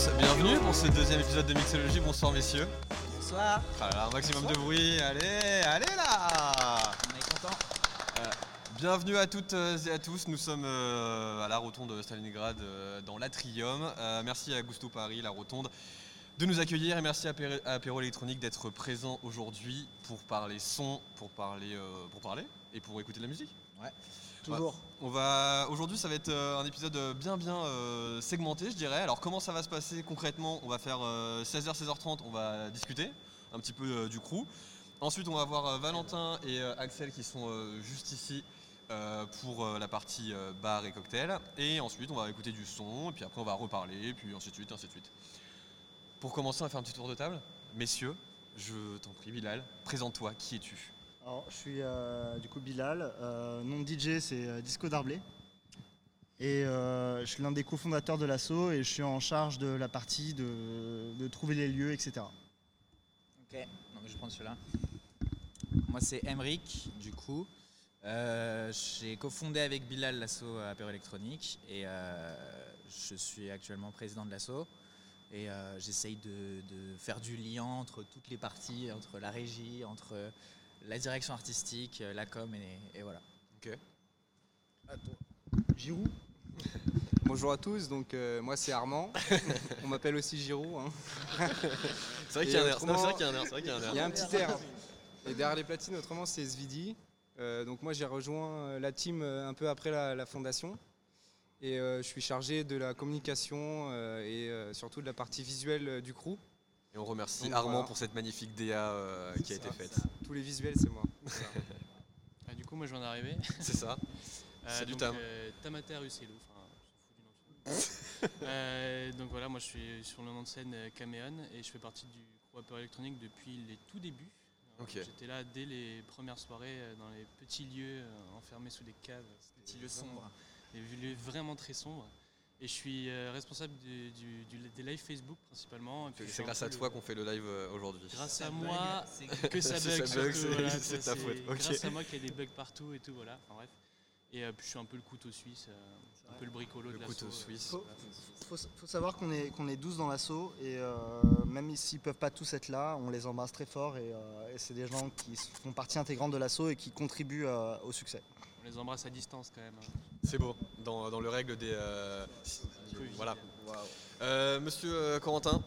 Tous, bienvenue pour ce deuxième épisode de Mixologie. Bonsoir messieurs. Bonsoir, Voilà, un maximum de bruit, allez, allez là on est content. Bienvenue à toutes euh, et à tous, nous sommes euh, à la rotonde de Stalingrad euh, dans l'Atrium. Euh, merci à Gusto Paris, la rotonde, de nous accueillir et merci à, Apéro Électronique d'être présent aujourd'hui pour parler son, pour parler, euh, pour parler et pour écouter de la musique. On va aujourd'hui, ça va être euh, un épisode euh, bien bien euh, segmenté, je dirais. Alors comment ça va se passer concrètement? On va faire euh, 16h 16h30, on va discuter un petit peu euh, du crew. Ensuite, on va voir euh, Valentin et euh, Axel qui sont euh, juste ici euh, pour euh, la partie euh, bar et cocktail. Et ensuite, on va écouter du son, et puis après, on va reparler, puis ainsi de suite, ainsi de suite. Pour commencer, on va faire un petit tour de table. Messieurs, je t'en prie, Bilal, présente-toi. Qui es-tu? Alors, je suis euh, du coup Bilal. Nom de DJ, c'est euh, Disco Darblé. Et euh, je suis l'un des cofondateurs de l'asso et je suis en charge de la partie de, trouver les lieux, etc. Ok, non, mais je prendre celui-là. Moi, c'est Emric, du coup. J'ai cofondé avec Bilal l'asso Apéro Électronique et je suis actuellement président de l'asso. Et j'essaye de, de faire du lien entre toutes les parties, entre la régie, entre la direction artistique, la com et, et voilà. Giroud Bonjour à tous, donc euh, moi c'est Armand. On m'appelle aussi Giroud. hein. C'est vrai Et qu'il y a un air, autrement, c'est vrai qu'il y a un air, c'est vrai qu'il y a un air. Il y a un petit air. Et derrière les platines, autrement, c'est Svidi. Euh, donc moi j'ai rejoint euh, la team euh, un peu après la, la fondation. Et euh, je suis chargé de la communication euh, et euh, surtout de la partie visuelle euh, du crew. Et on remercie Donc, Armand voilà. pour cette magnifique DA euh, qui a été Ça, faite. Tous les visuels, c'est moi. Ah, du coup, moi je viens d'arriver. C'est ça. Euh, Salut, donc, Tam. euh, Tamater du. Euh, donc voilà, moi je suis sur le nom de scène Caméon et je fais partie du Apéro électronique depuis les tout débuts. J'étais là dès les premières soirées dans les petits lieux enfermés sous des caves. C'était Petit lieu vraiment- sombre. Des lieux vraiment très sombres. Et je suis euh, responsable du- du- du- des lives Facebook principalement. C'est grâce à le- toi qu'on fait le live euh, aujourd'hui. Grâce à moi, que ça C'est bug. ça bug, surtout, c'est- voilà, ta faute, ok. Grâce à moi qu'il y a des bugs partout et tout, voilà. Enfin, bref. Et euh, puis je suis un peu le couteau suisse, euh, un peu le bricolo Le de la couteau suisse. Faut, faut, faut savoir qu'on est, qu'on est 12 dans l'asso et euh, même s'ils peuvent pas tous être là, on les embrasse très fort et, euh, et c'est des gens qui font partie intégrante de l'asso et qui contribuent euh, au succès. On les embrasse à distance quand même. hein. C'est beau. Dans, dans le règle des. euh, voilà. Euh, monsieur euh, Corentin,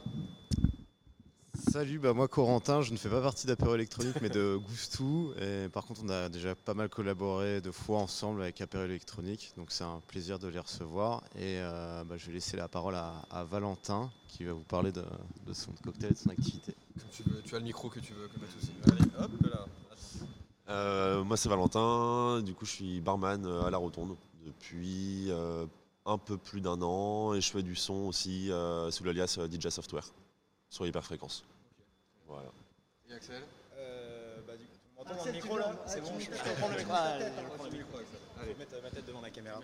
Salut, bah moi Corentin, je ne fais pas partie d'Apéro Électronique mais de Goustou. Et par contre, on a déjà pas mal collaboré deux fois ensemble avec Apéro Électronique, donc c'est un plaisir de les recevoir. Et euh, bah, je vais laisser la parole à, à Valentin qui va vous parler de, de son cocktail et de son activité. comme tu, veux, tu as le micro que tu veux, que pas de souci. Allez, hop là. Euh, moi c'est Valentin, du coup je suis barman euh, à la Rotonde depuis euh, un peu plus d'un an et je fais du son aussi euh, sous l'alias euh, DJ Software sur hyperfréquence. Voilà. Et Axel? Bah, du coup, tu m'entends dans le micro là C'est bon, je, prendre le micro. Je vais mettre ma tête devant la caméra.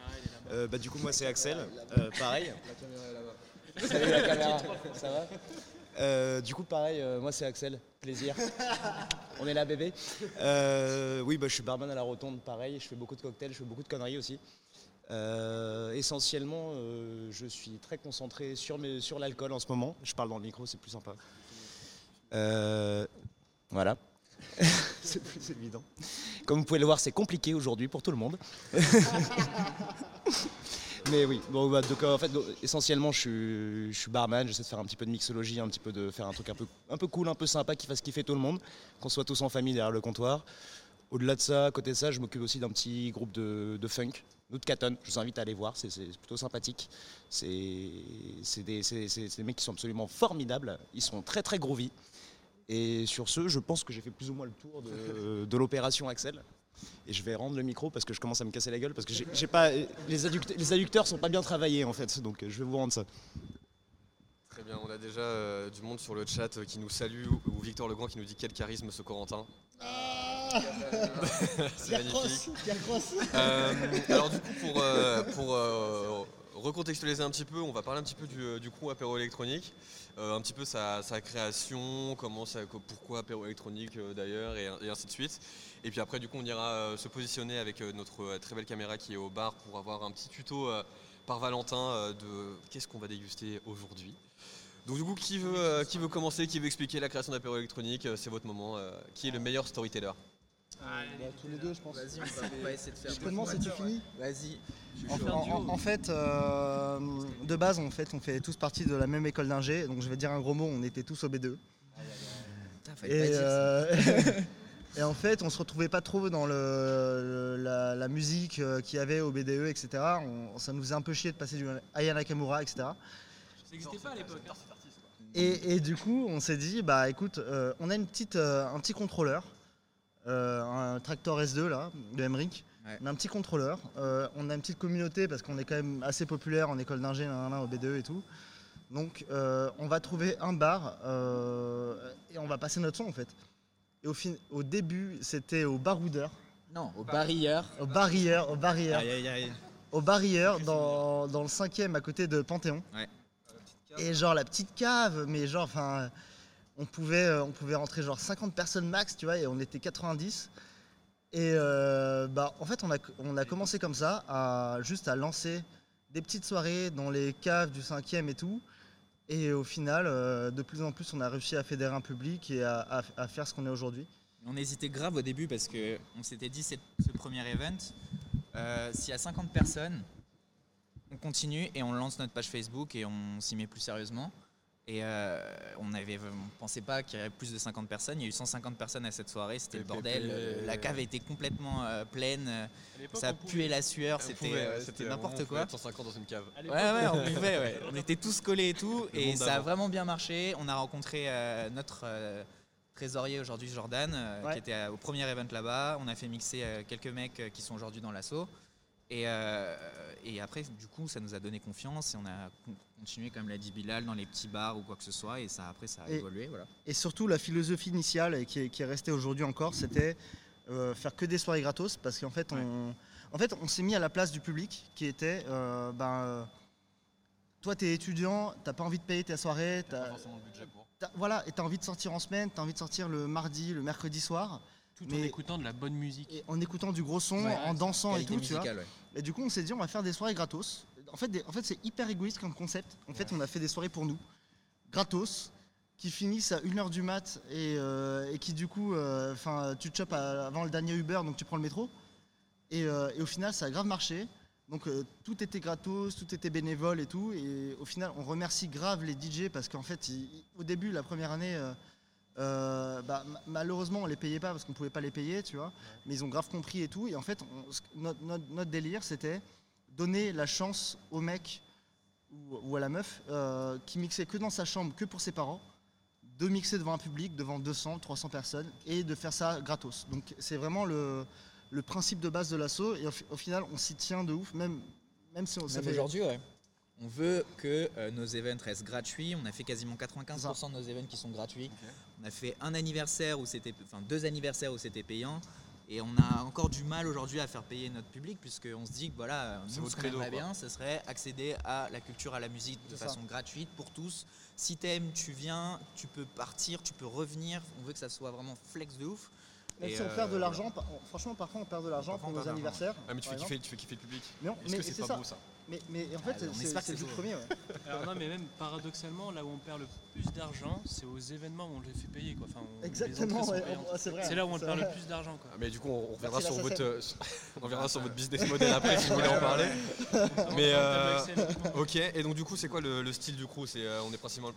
Euh, bah, du coup, moi c'est Axel, Euh, pareil. La caméra est là-bas. Salut la caméra, ça va? Euh, Du coup, pareil, euh, moi c'est Axel, plaisir. On est là, bébé. Euh, oui, bah, je suis barman à la Rotonde, pareil. Je fais beaucoup de cocktails, je fais beaucoup de conneries aussi. Essentiellement, je suis très concentré sur, mes- sur l'alcool en ce moment. Je parle dans le micro, c'est plus sympa. Voilà. c'est plus évident. Comme vous pouvez le voir, c'est compliqué aujourd'hui pour tout le monde. Mais oui, bon, bah, euh, en fait, essentiellement, je suis, barman, j'essaie de faire un petit peu de mixologie, un petit peu de faire un truc un peu, cool, un peu sympa, qui fasse kiffer tout le monde, qu'on soit tous en famille derrière le comptoir. Au-delà de ça, à côté de ça, je m'occupe aussi d'un petit groupe de, funk, nous de Caton, je vous invite à aller voir, c'est plutôt sympathique. C'est des, des mecs qui sont absolument formidables, ils sont très très groovy. Et sur ce, je pense que j'ai fait plus ou moins le tour de l'opération Axel. Et je vais rendre le micro parce que je commence à me casser la gueule parce que j'ai pas les, adduct- les adducteurs sont pas bien travaillés en fait, donc euh, je vais vous rendre ça. Très bien, on a déjà euh, du monde sur le chat euh, qui nous salue, ou, ou Victor Legrand qui nous dit quel charisme ce Corentin. C'est Cross, magnifique. Pierre Cross. Euh, alors du coup, pour, euh, pour euh, recontextualiser un petit peu, on va parler un petit peu du, du crew apéro électronique, euh, un petit peu sa, création, comment ça, pourquoi apéro électronique euh, d'ailleurs, et, ainsi de suite. Et puis après, du coup, on ira euh, se positionner avec notre très belle caméra qui est au bar pour avoir un petit tuto par Valentin de qu'est-ce qu'on va déguster aujourd'hui. Donc du coup, qui veut, qui veut commencer, qui veut expliquer la création d'apéro électronique C'est votre moment. qui est le meilleur storyteller Bah, tous les deux, je pense. Vas-y, on va, on va essayer de faire. Je fini Vas-y. En, en- en fait, euh, de base, en fait, on fait tous partie de la même école d'ingé. Donc, je vais dire un gros mot, on était tous au B2. Putain, fallait pas Et, euh, et en fait, on se retrouvait pas trop dans le, le- la, la musique euh, qu'il y avait au BDE, etc. On- ça nous faisait un peu chier de passer du Aya Nakamura, etc. Ça n'existait pas à l'époque. hein. Et, et du coup, on s'est dit, bah écoute, euh, on a une petite, euh, un petit contrôleur, euh, un Tractor S2 là, de. Ouais. On a un petit contrôleur, euh, on a une petite communauté parce qu'on est quand même assez populaire en école d'ingé, au BDE et tout. Donc euh, on va trouver un bar euh, et on va passer notre son en fait. Et au, fin, au début, c'était au baroudeur. Non, au barilleur. Au barilleur, au barilleur. Aïe, aïe, aïe. Au barilleur, dans, dans le cinquième à côté de Panthéon. Ouais. Et genre la petite cave, mais genre, enfin, on pouvait, euh, on pouvait rentrer genre 50 personnes max, tu vois, et on était 90. Et euh, bah, en fait, on a, on a commencé comme ça, juste à lancer des petites soirées dans les caves du cinquième et tout. Et au final, euh, de plus en plus, on a réussi à fédérer un public et à, faire ce qu'on est aujourd'hui. On hésitait grave au début parce que on s'était dit c'est ce premier event. S'il y a 50 personnes, on continue et on lance notre page Facebook et on s'y met plus sérieusement. Et euh, on avait, on pensait pas qu'il y aurait plus de 50 personnes. Il y a eu 150 personnes à cette soirée, c'était le bordel. Euh, La cave était complètement euh, pleine. Ça on pouvait- puait la sueur, c'était c'était n'importe quoi. être 150 dans une cave. Ouais, ouais, on pouvait, ouais. On était tous collés et tout. Le Et ça a vraiment bien marché. On a rencontré euh, notre euh, trésorier aujourd'hui, Jordan, euh, Ouais. qui était euh, au premier event là-bas. On a fait mixer euh, quelques mecs euh, qui sont aujourd'hui dans l'assaut. Et, euh, et après, du coup, ça nous a donné confiance et on a con- continué, comme l'a dit Bilal, dans les petits bars ou quoi que ce soit. Et ça, après, ça a Et- évolué. Voilà. Et surtout, la philosophie initiale et qui est, qui est restée aujourd'hui encore, c'était euh, faire que des soirées gratos parce qu'en fait, on, en fait, on s'est mis à la place du public qui était euh, ben, euh, toi, tu es étudiant, t'as pas envie de payer ta soirée, Pas t'as- forcément le budget pour. t'as- voilà, et tu as envie de sortir en semaine, tu as envie de sortir le mardi, le mercredi soir, Tout en écoutant de la bonne musique. et en écoutant du gros son, Ouais, en dansant et tout, tu vois. ouais. Et du coup, on s'est dit, on va faire des soirées gratos. En fait, en fait c'est hyper égoïste comme concept. En fait, on a fait des soirées pour nous, gratos, qui finissent à 1h du mat et, euh, et qui, du coup, euh, tu te chopes avant le dernier Uber, donc tu prends le métro. Et, euh, au final, ça a grave marché. Donc, tout était gratos, tout était bénévole et tout. Et au final, on remercie grave les DJ parce qu'en fait, au début, la première année, euh, bah, ma- malheureusement, on les payait pas parce qu'on pouvait pas les payer, tu vois. Mais ils ont grave compris et tout. Et en fait, on- notre, notre- notre délire, c'était donner la chance au mec ou, ou à la meuf euh, qui mixait que dans sa chambre, que pour ses parents, de mixer devant un public, devant 200, 300 personnes, et de faire ça gratos. Donc c'est vraiment le, le principe de base de l'assaut. Et au final, on s'y tient de ouf, même, même si on ça Même fait- aujourd'hui, ouais. On veut que euh, nos events restent gratuits. On a fait quasiment 95% de nos events qui sont gratuits. On a fait un anniversaire où c'était, enfin deux anniversaires où c'était payant. Et on a encore du mal aujourd'hui à faire payer notre public puisqu'on se dit que voilà, C'est nous, votre ce qu'on aimerait bien, ce serait accéder à la culture, à la musique de ça. façon gratuite pour tous. Si t'aimes, tu viens, tu peux partir, tu peux revenir. On veut que ça soit vraiment flex de ouf. Même Et, si on euh, perd de l'argent, par- franchement, parfois on perd de l'argent pour nos anniversaires. Ah, mais tu fais, kiffer, tu fais kiffer le public. Est-ce mais que c'est pas ça. beau ça? Mais, mais en fait, Ah, on c'est espère que c'est le beau. premier. ouais. Alors non, mais même paradoxalement, là où on perd le plus d'argent, c'est aux événements où on les fait payer. Quoi. Enfin, Exactement, ouais, c'est vrai. C'est là où on perd le plus d'argent. quoi. Ah, Mais du coup, on, on reviendra sur votre, euh, on reviendra sur votre business model après si vous voulez en parler. Mais euh, ok. Et donc du coup, c'est quoi le, le style du crew C'est euh, on est principalement,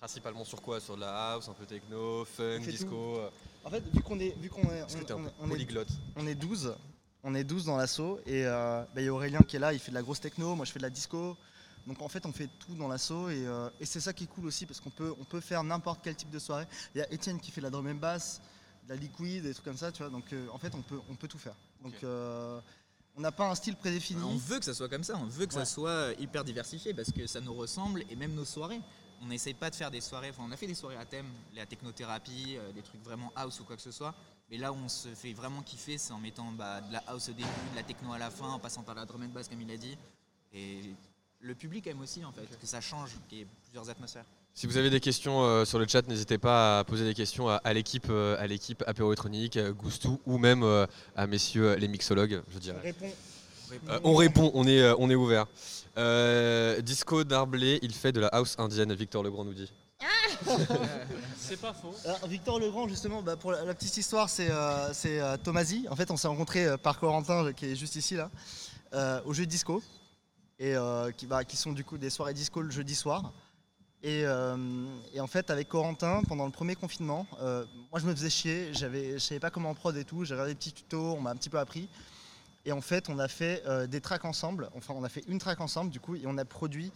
principalement sur quoi? Sur de la house, un peu techno, funk, disco. tout. euh, En fait, vu qu'on est, vu qu'on est, on- est- polyglotte? on est 12, on est 12 dans l'assaut et euh, bah, il y a Aurélien qui est là, il fait de la grosse techno, moi je fais de la disco. Donc en fait on fait tout dans l'assaut et, euh, et c'est ça qui est cool aussi parce qu'on peut, on peut faire n'importe quel type de soirée. Il y a Étienne qui fait de la drum and bass, de la liquid, des trucs comme ça, tu vois. Donc euh, en fait on peut, on peut tout faire. Donc on n'a pas un style prédéfini. On veut que ça soit comme ça, on veut que Ouais. ça soit hyper diversifié parce que ça nous ressemble et même nos soirées. on n'essaye pas de faire des soirées. Enfin, on a fait des soirées à thème, la technothérapie, euh, des trucs vraiment house ou quoi que ce soit. Mais là où on se fait vraiment kiffer, c'est en mettant bah, de la house au début, de la techno à la fin, en passant par la drum and bass comme il a dit. Et le public aime aussi en fait, que ça change, qu'il y ait plusieurs atmosphères. Si vous avez des questions euh, sur le chat, n'hésitez pas à poser des questions à, à l'équipe, euh, à l'équipe apéroélectronique, euh, Goustou ou même euh, à messieurs euh, les mixologues, je dirais. Euh, on répond, on est, euh, on est ouvert. Euh, Disco Darblé, il fait de la house indienne, Victor Legrand nous dit. C'est pas faux. Alors, Victor Legrand, justement, bah, pour la, petite histoire, c'est euh, euh. En fait, on s'est rencontrés euh, par Corentin, qui est juste ici, là, euh, au jeu de disco. Et qui, bah, qui sont du coup des soirées disco le jeudi soir. Et, et en fait, avec Corentin, pendant le premier confinement, moi je me faisais chier, je savais pas comment prod et tout, j'ai regardé des petits tutos, on m'a un petit peu appris. Et en fait, on a fait des tracks ensemble, enfin, on a fait une track ensemble, du coup, et on a produit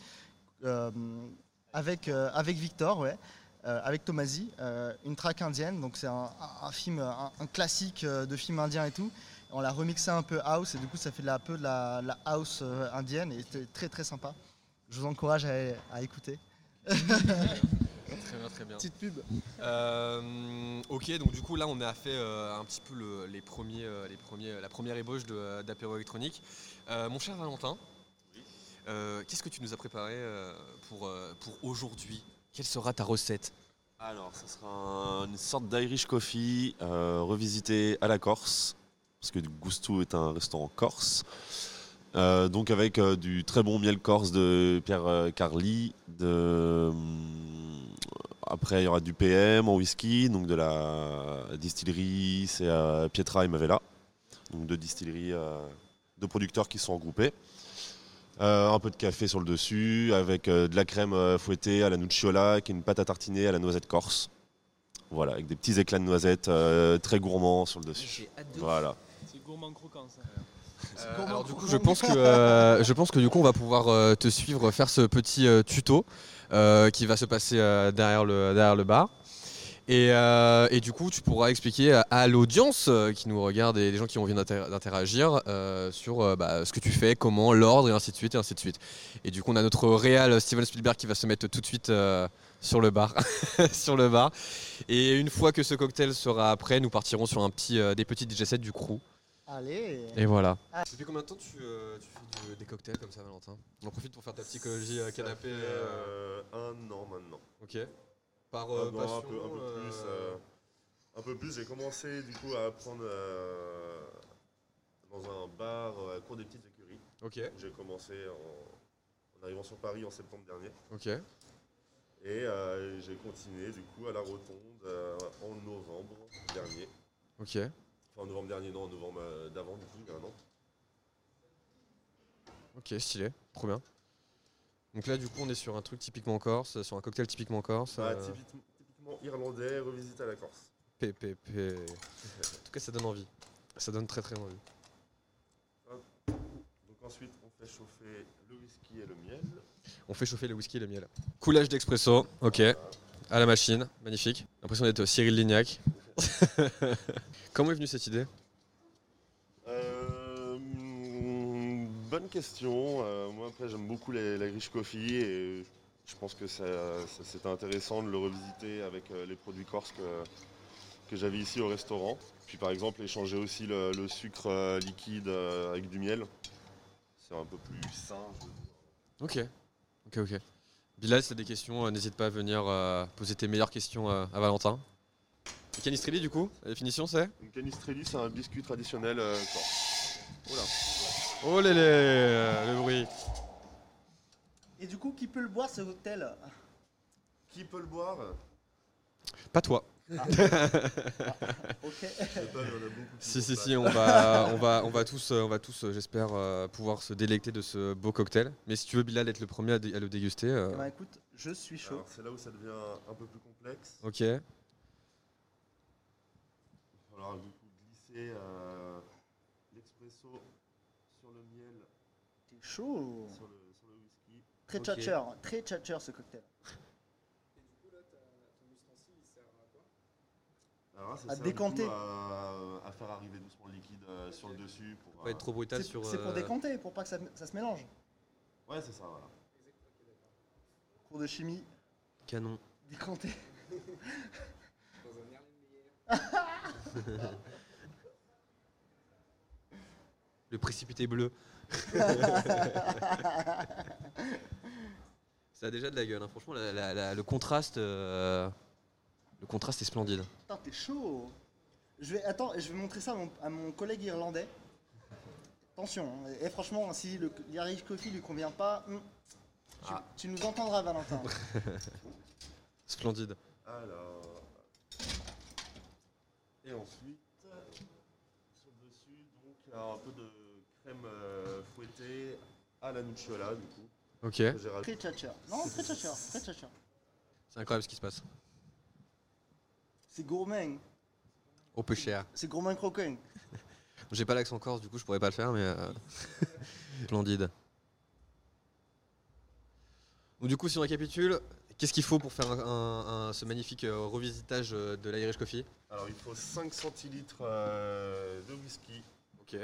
avec, euh, avec Victor, ouais, euh, avec Tomasi, euh, une track indienne. Donc, c'est un, un- un film, un, un classique euh, de film indien et tout. On l'a remixé un peu house, et du coup, ça fait de la- un peu de la, la house indienne, et c'était très très sympa. Je vous encourage à, à écouter. Très bien, très bien. Petite pub. Euh, ok, donc du coup là on a fait euh, un petit peu le- les premiers, les premiers, la première ébauche de- d'apéro électronique. Euh, mon cher Valentin, euh, qu'est-ce que tu nous as préparé euh, pour, euh, pour aujourd'hui? Quelle sera ta recette? Alors, ça sera un- une sorte d'Irish coffee euh, revisité à la Corse, parce que Gusto est un restaurant corse. Euh, donc avec euh, du très bon miel corse de Pierre euh, Carly. De, après, il y aura du PM en whisky, donc de la distillerie, c'est euh, Pietra et Mavella. Donc deux distilleries, euh, deux producteurs qui sont regroupés. Euh, un peu de café sur le dessus, avec euh, de la crème euh, fouettée à la nocciola, qui est une pâte à tartiner à la noisette corse. Voilà, avec des petits éclats de noisettes euh, très gourmands sur le dessus. J'ai hâte de Voilà. C'est gourmand croquant ça. Euh, alors du coup, je pense que euh, je pense que du coup, on va pouvoir euh, te suivre faire ce petit euh, tuto euh, qui va se passer euh, derrière le derrière le bar. Et, euh, et du coup, tu pourras expliquer à, à l'audience euh, qui nous regarde et les gens qui ont envie d'inter- d'interagir euh, sur euh, bah, ce que tu fais, comment, l'ordre et ainsi de suite et ainsi de suite. Et du coup, on a notre réal Steven Spielberg qui va se mettre tout de suite euh, sur le bar, sur le bar. Et une fois que ce cocktail sera prêt, nous partirons sur un petit euh, des petits DJ sets du crew. Allez. Et voilà. Ah. Depuis combien de temps tu, euh, tu fais du- des cocktails comme ça, Valentin? On en profite pour faire ta psychologie euh, Ça canapé. fait, euh, euh, un an maintenant. Ok. Par Ah non, passion, un peu, un peu plus. un peu plus. J'ai commencé du coup à apprendre euh, dans un bar euh, à cours des petites écuries. Ok. J'ai commencé en, en arrivant sur Paris en septembre dernier. Ok. Et euh, j'ai continué du coup à la Rotonde euh, en novembre dernier. Ok. Enfin en novembre dernier, non, en novembre euh, d'avant du coup, il y a un an. Ok, stylé. Trop bien. Donc là, du coup, on est sur un truc typiquement corse, sur un cocktail typiquement corse. Bah, euh, typiquement, typiquement irlandais, revisité à la Corse. PPP. En tout cas, ça donne envie. Ça donne très très envie. Donc ensuite, on fait chauffer le whisky et le miel. On fait chauffer le whisky et le miel. Coulage d'expresso, ok. À la machine, magnifique. L'impression d'être Cyril Lignac. Comment est venue cette idée Euh, mm, bonne question. Euh, moi, après, j'aime beaucoup les- l'Irish Coffee et je pense que ça, ça- c'était intéressant de le revisiter avec euh, les produits corses que, que j'avais ici au restaurant. Puis, par exemple, échanger aussi le, le sucre euh, liquide avec du miel. C'est un peu plus sain. je veux dire. Ok. Ok, ok. Bilal, si t'as des questions, n'hésite pas à venir poser tes meilleures questions à Valentin. Et Canistrelli, du coup, la définition c'est? Une canistrelli, c'est un biscuit traditionnel corse. Voilà. Oh lélé, euh, le bruit. Et du coup, qui peut le boire ce cocktail? Qui peut le boire? Pas toi. Ah. ok. sais pas, il y en a beaucoup qui Si, si, si, on va, on va, on va tous, on va tous euh, j'espère, euh, pouvoir se délecter de ce beau cocktail. Mais si tu veux, Bilal, être le premier à, dé- à le déguster. euh, ben, écoute, je suis chaud. C'est là où ça devient un peu plus complexe. ok. Il va falloir du coup glisser euh, l'expresso sur le miel, T'es chaud. sur le, sur le whisky. Très Ok. tchatcher, très tchatcher ce cocktail. Alors là, ça À sert du décanter. coup à, à faire arriver doucement le liquide euh, sur le dessus. Pour, Pas être trop brutal C'est sur. c'est pour euh, décanter, pour pas que ça, ça se mélange. Ouais, c'est ça, voilà. Cours de chimie. Canon. Décanté. Le précipité bleu. Ça a déjà de la gueule, hein. franchement, la- la- la- le contraste, euh, le contraste est splendide. Putain, t'es chaud. Je vais, attends, je vais montrer ça à mon, à mon collègue irlandais. Attention, hein. et franchement, si le l'Irish Coffee lui convient pas, hmm, tu, Ah. tu nous entendras, Valentin. Splendide. Alors. Et ensuite, sur le dessus, donc alors, un peu de crème euh, fouettée à la nucciola, du coup. Ok. que j'ai rajouté. Très. Non, très. C'est incroyable ce qui se passe. C'est gourmand. Au peu cher. C'est gourmand croquant. J'ai pas l'accent corse, du coup je pourrais pas le faire, mais euh, splendide. Donc du coup, si on récapitule, qu'est-ce qu'il faut pour faire un- un- un- ce magnifique euh, revisitage euh, de l'Irish Coffee? Alors, il faut 5 centilitres euh, de whisky. Ok.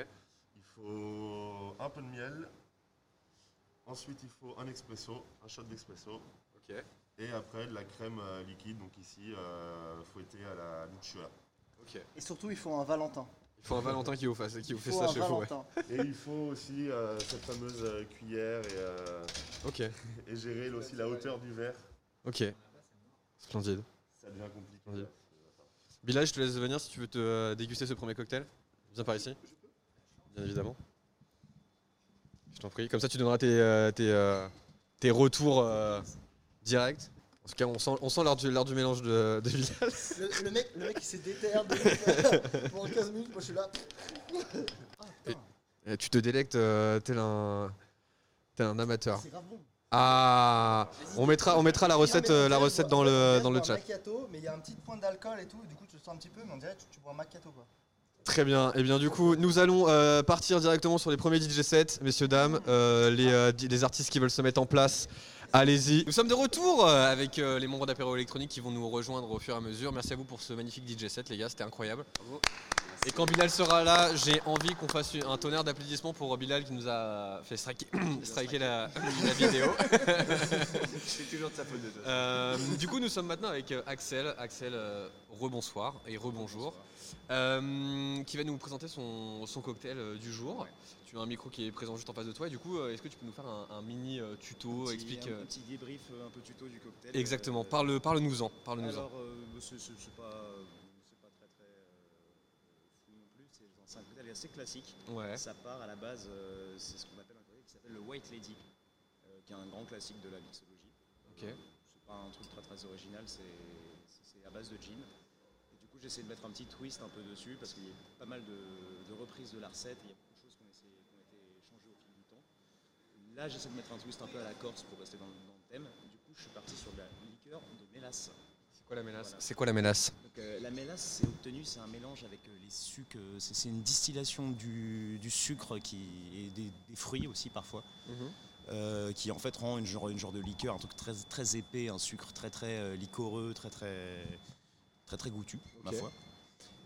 Il faut un peu de miel. Ensuite, il faut un expresso, un shot d'expresso. Ok. Et après, de la crème euh, liquide, donc ici, euh, fouettée à la nucciola. Ok. Et surtout, il faut un Valentin. Il faut un Valentin qui vous, fasse, qui vous fait ça chez vous. ouais. Et il faut aussi euh, cette fameuse euh, cuillère et, euh, Ok. et gérer aussi la hauteur du verre. Ok. Splendide. Ça devient compliqué. Splendide. Bilal, je te laisse venir si tu veux te euh, déguster ce premier cocktail. Viens par ici. Bien évidemment. Je t'en prie. Comme ça, tu donneras tes, euh, tes, euh, tes retours euh, directs. En tout cas, on sent, on sent l'heure du, du mélange de, de. Le, le mec, le mec, il s'est déterre pendant 15 minutes. Moi, je suis là. Et tu te délectes euh, tel un, tel un amateur. C'est grave bon. Ah, on mettra, on mettra la recette, euh, la recette dans le, dans le chat. macchiato, mais il y a un petit point d'alcool et tout. Du coup, tu le sens un petit peu, mais on dirait que tu, tu bois un macchiato quoi. Très bien. Et bien du coup, nous allons euh, partir directement sur les premiers DJ sets, messieurs dames, Euh, les, euh, les artistes qui veulent se mettre en place. Allez-y. Nous sommes de retour euh, avec euh, les membres d'Apéro Électronique qui vont nous rejoindre au fur et à mesure. Merci à vous pour ce magnifique DJ set, les gars, c'était incroyable. Et quand Bilal sera là, j'ai envie qu'on fasse un tonnerre d'applaudissements pour Bilal qui nous a fait striker, striker la, la vidéo. C'est toujours de sa faute de. Euh, du coup, nous sommes maintenant avec Axel. Axel, rebonsoir et rebonjour. Euh, qui va nous présenter son, son cocktail du jour. Tu as un micro qui est présent juste en face de toi. Et du coup, euh, est-ce que tu peux nous faire un, un mini euh, tuto Un petit- explique, un, euh, un petit débrief, un peu tuto du cocktail. Exactement. Parle, parle-nous-en. Parle-nous-en. Alors, euh, c'est pas, c'est pas très très fou non plus. C'est c'est un cocktail assez classique. Ouais. Ça part à la base, euh, c'est ce qu'on appelle un cocktail qui s'appelle le White Lady, euh, qui est un grand classique de la mixologie. Ok. Euh, c'est pas un truc très très original, c'est à base de gin. Et du coup, j'essaie de mettre un petit twist un peu dessus parce qu'il y a pas mal de, de reprises de la recette. et Il y a beaucoup de choses qui ont, essayé- qui ont été changées au fil du temps. Là, j'essaie de mettre un twist un peu à la Corse pour rester dans, le- thème. Du coup, je suis parti sur de la liqueur de mélasse. C'est quoi la mélasse Voilà. C'est quoi la mélasse Donc, euh, La mélasse, c'est obtenu, c'est un mélange avec euh, les sucres. euh, C'est une distillation du, du sucre qui, et des, des fruits aussi parfois. Mhm. qui en fait rend une genre, une genre de liqueur, un truc très, très épais, un sucre très très liquoreux, très très très très goûtu, ma foi.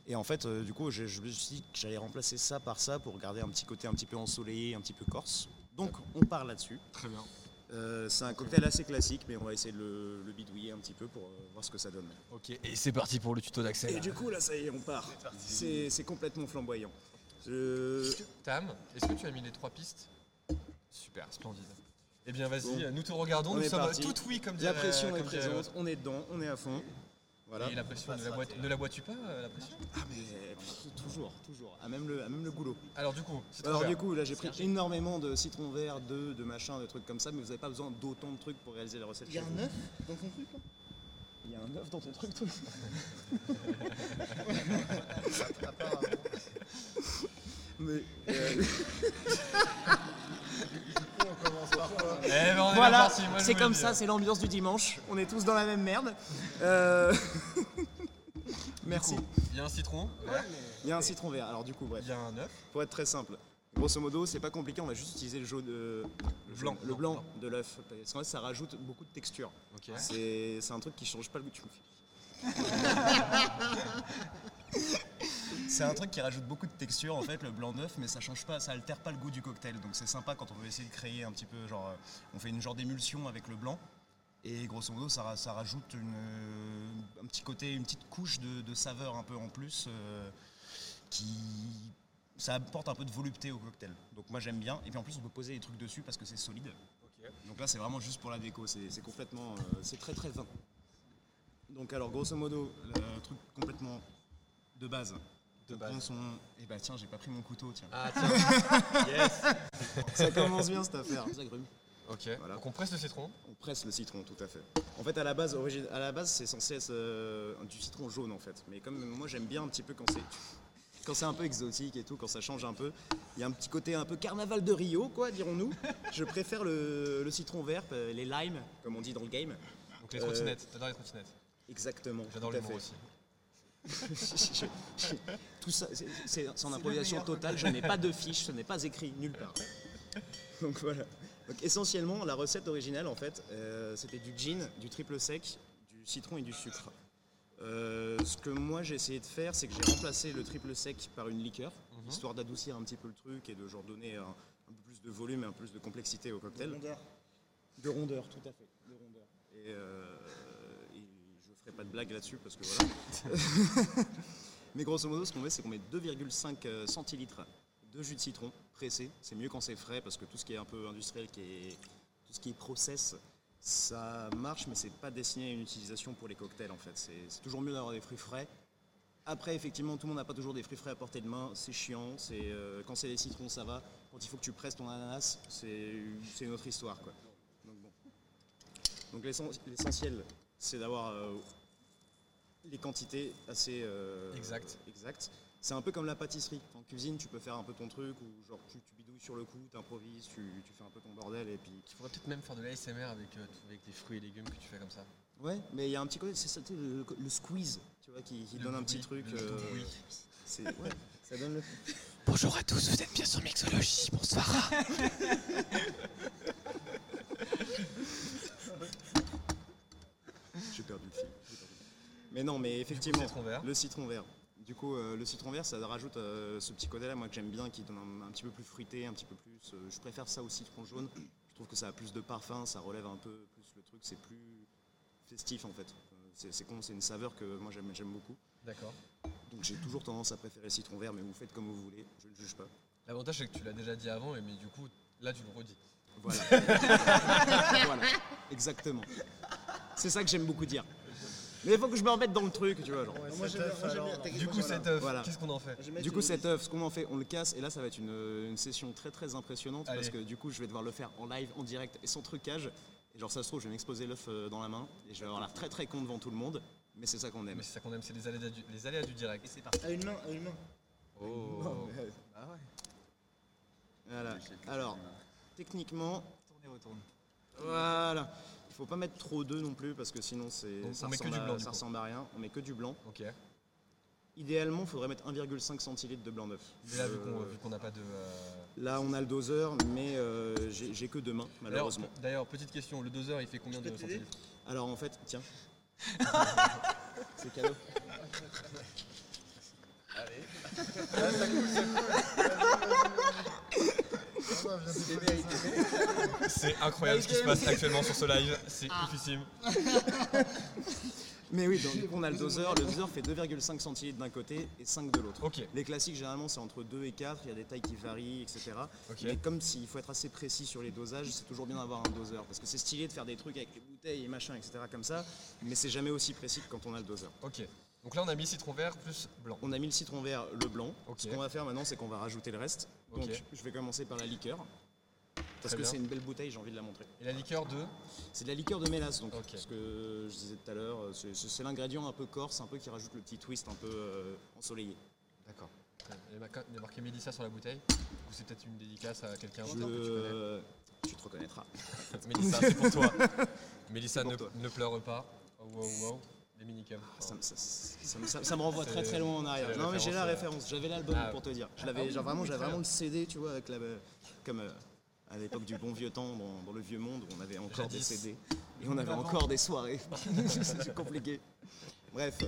Et en fait, du coup, je, je me suis dit que j'allais remplacer ça par ça pour garder un petit côté un petit peu ensoleillé, un petit peu corse. Donc, on part là-dessus. Très bien. Euh, c'est un cocktail assez classique, mais on va essayer de le, le bidouiller un petit peu pour euh, voir ce que ça donne. Ok. Et c'est parti pour le tuto d'Axel. Et du coup, là, ça y est, on part. C'est c'est complètement flamboyant. Je- Tam, est-ce que tu as mis les trois pistes? Super, splendide. Eh bien, vas-y, Bon. nous te regardons. On nous sommes tout oui, comme La dirait- pression est comme présente, on est dedans, on est à fond. Voilà. Et la pression, ne la, bois, ne la bois-tu pas, euh, la pression? Ah mais pff, toujours, toujours, à même le, à même le goulot. Alors du coup, Alors vert. du coup, là j'ai pris énormément de citron vert, d'œufs, de machin, de trucs comme ça, mais vous n'avez pas besoin d'autant de trucs pour réaliser la recette. Il y a un œuf dans ton truc là Il y a un œuf dans ton truc, toi Mais euh, Eh ben, on est voilà, bien parti, moi, je c'est vous le comme dis. ça, c'est l'ambiance du dimanche. On est tous dans la même merde. Euh, Merci. Il y a un citron vert. Il y a un citron vert. Alors du coup, bref. Il y a un œuf. Pour être très simple. Grosso modo, c'est pas compliqué, on va juste utiliser le jaune, euh, le Blanc, jaune- le blanc, blanc de l'œuf. Parce qu'en fait, ça rajoute beaucoup de texture. Ok. C'est c'est un truc qui change pas le goût. Tu me fais- C'est un truc qui rajoute beaucoup de texture en fait, le blanc d'œuf, mais ça change pas, ça altère pas le goût du cocktail. Donc c'est sympa quand on veut essayer de créer un petit peu genre, euh, on fait une genre d'émulsion avec le blanc. Et grosso modo, ça, ça rajoute une, euh, un petit côté, une petite couche de, de saveur un peu en plus euh, qui. Ça apporte un peu de volupté au cocktail. Donc moi j'aime bien. Et puis en plus on peut poser des trucs dessus parce que c'est solide. Donc là c'est vraiment juste pour la déco. C'est c'est complètement. euh, c'est très très vin. Donc alors grosso modo, le truc complètement de base. De base. son. Et bah tiens, j'ai pas pris mon couteau, tiens. Ah, tiens. Yes. Ça commence bien cette affaire. Ok. Donc on presse le citron. On presse le citron, tout à fait. En fait, à la base, origine- à la base, c'est censé être euh, du citron jaune en fait. Mais comme moi, j'aime bien un petit peu quand c'est quand c'est un peu exotique et tout, quand ça change un peu. Il y a un petit côté un peu carnaval de Rio, quoi, dirons-nous. Je préfère le, le citron vert, euh, les limes, comme on dit dans le game. Donc les Euh, trottinettes. T'adores les trottinettes. Exactement. J'adore l'humour fait. aussi. Tout ça, c'est- en improvisation totale. Je n'ai pas de fiche, ce n'est pas écrit nulle part. Donc voilà. Donc essentiellement, la recette originale, en fait, euh, c'était du gin, du triple sec, du citron et du sucre. Euh, ce que moi j'ai essayé de faire, c'est que j'ai remplacé le triple sec par une liqueur, Mhm. histoire d'adoucir un petit peu le truc et de genre donner un, un peu plus de volume et un peu plus de complexité au cocktail. De rondeur. De rondeur, tout à fait. De rondeur. Et, euh, ferai pas de blague là-dessus parce que voilà. Mais grosso modo, ce qu'on met, c'est qu'on met 2,5 euh, centilitres de jus de citron pressé. C'est mieux quand c'est frais parce que tout ce qui est un peu industriel, qui est, tout ce qui est process, ça marche, mais c'est pas destiné à une utilisation pour les cocktails en fait. C'est toujours mieux d'avoir des fruits frais. Après, effectivement, tout le monde n'a pas toujours des fruits frais à portée de main. C'est chiant. C'est euh, quand c'est des citrons, ça va. Quand il faut que tu presses ton ananas, c'est une autre histoire quoi. Donc bon. Donc l'essen- l'essentiel, c'est d'avoir euh, les quantités assez euh, Exact. exactes. C'est un peu comme la pâtisserie. En cuisine, tu peux faire un peu ton truc ou genre tu, tu bidouilles sur le coup, tu improvises, tu, tu fais un peu ton bordel et puis. Tu pourrais peut-être même faire de l'ASMR avec, euh, avec les fruits et légumes que tu fais comme ça. Ouais, mais il y a un petit côté, c'est ça, tu sais, le, le squeeze, tu vois, qui, donne un petit truc. le euh, bruit. c'est ouais, ça donne le. Bonjour à tous, vous êtes bien sur Mixologie, bonsoir. J'ai perdu le fil. j'ai perdu le fil. Mais non, mais effectivement, vert. le citron vert. Du coup, euh, le citron vert, ça rajoute euh, ce petit côté-là, moi que j'aime bien, qui donne un, un petit peu plus fruité, un petit peu plus. euh, je préfère ça au citron jaune. Je trouve que ça a plus de parfum, ça relève un peu plus le truc, c'est plus festif en fait. Euh, C'est con, c'est une saveur que moi j'aime beaucoup. D'accord. Donc j'ai toujours tendance à préférer le citron vert, mais vous faites comme vous voulez, je ne juge pas. L'avantage c'est que tu l'as déjà dit avant, mais du coup là tu le redis. Voilà. voilà. Exactement. C'est ça que j'aime beaucoup dire. Mais il faut que je me remette dans le truc, tu vois. Genre. Moi, j'aime bien-. Du coup cet œuf, qu'est-ce qu'on en fait Du coup, cet œuf, ce qu'on en fait, on le casse et là, ça va être une, une session très très impressionnante parce que du coup, je vais devoir le faire en live, en direct et sans trucage. Et genre, ça se trouve, je vais m'exposer l'œuf euh, dans la main et je vais avoir l'air très très con devant tout le monde. Mais c'est ça qu'on aime. Mais c'est ça qu'on aime, c'est les aléas du, les aléas du direct. c'est parti. À une main, à une main. Oh. Non, mais, Ah ouais. Voilà. Alors, techniquement, Tournez, retourne. voilà. Il faut pas mettre trop d'œufs non plus parce que sinon c'est Donc, ça ressemble à- blanc, ça ressemble à rien. On met que du blanc. Ok. Idéalement, il faudrait mettre 1,5 centilitres de blanc d'œuf. Mais là vu qu'on vu qu'on n'a pas de. euh, Là, on a le doseur, mais euh, j'ai j'ai que deux mains, malheureusement. D'ailleurs, petite question, le doseur il fait combien de centilitres? Alors en fait, tiens. C'est cadeau. C'est incroyable ce qui se passe actuellement sur ce live, c'est Ah. oufissime. Mais oui, donc, on a le doseur. Le doseur fait 2,5 centilitres d'un côté et 5 de l'autre. Ok. Les classiques, généralement, c'est entre 2 et 4. Il y a des tailles qui varient, etc. Ok. Mais comme s'il faut être assez précis sur les dosages, c'est toujours bien d'avoir un doseur. Parce que c'est stylé de faire des trucs avec les bouteilles et machin, etc. comme ça. Mais c'est jamais aussi précis que quand on a le doseur. Ok. Donc là on a mis citron vert plus blanc. On a mis le citron vert, le blanc. Ok. Ce qu'on va faire maintenant, c'est qu'on va rajouter le reste. Ok. Donc, je vais commencer par la liqueur. Parce Très que c'est une belle bouteille, j'ai envie de la montrer. Et la liqueur de C'est de la liqueur de mélasse, donc. Ok. Ce que je disais tout à l'heure, c'est- l'ingrédient un peu corse, un peu qui rajoute le petit twist un peu euh, ensoleillé. D'accord. Il y a marqué- Mélissa sur la bouteille. Ou c'est peut-être une dédicace à quelqu'un Je- que tu connais tu te reconnaîtras. Mélissa, c'est pour toi. Mélissa, C'est pour ne, toi. ne pleure pas. Oh, wow, wow. Les minicums. Ça, me- ça- ça me- ça- ça me renvoie très très loin en arrière. Non mais j'ai la référence, j'avais l'album Ah, pour te dire. Je ah l'avais, genre vraiment, oui, j'avais vraiment le CD, tu vois, avec la, comme euh, à l'époque du bon vieux temps, dans, dans le vieux monde, où on avait encore des. CD et on avait encore des soirées. C'est compliqué. Bref,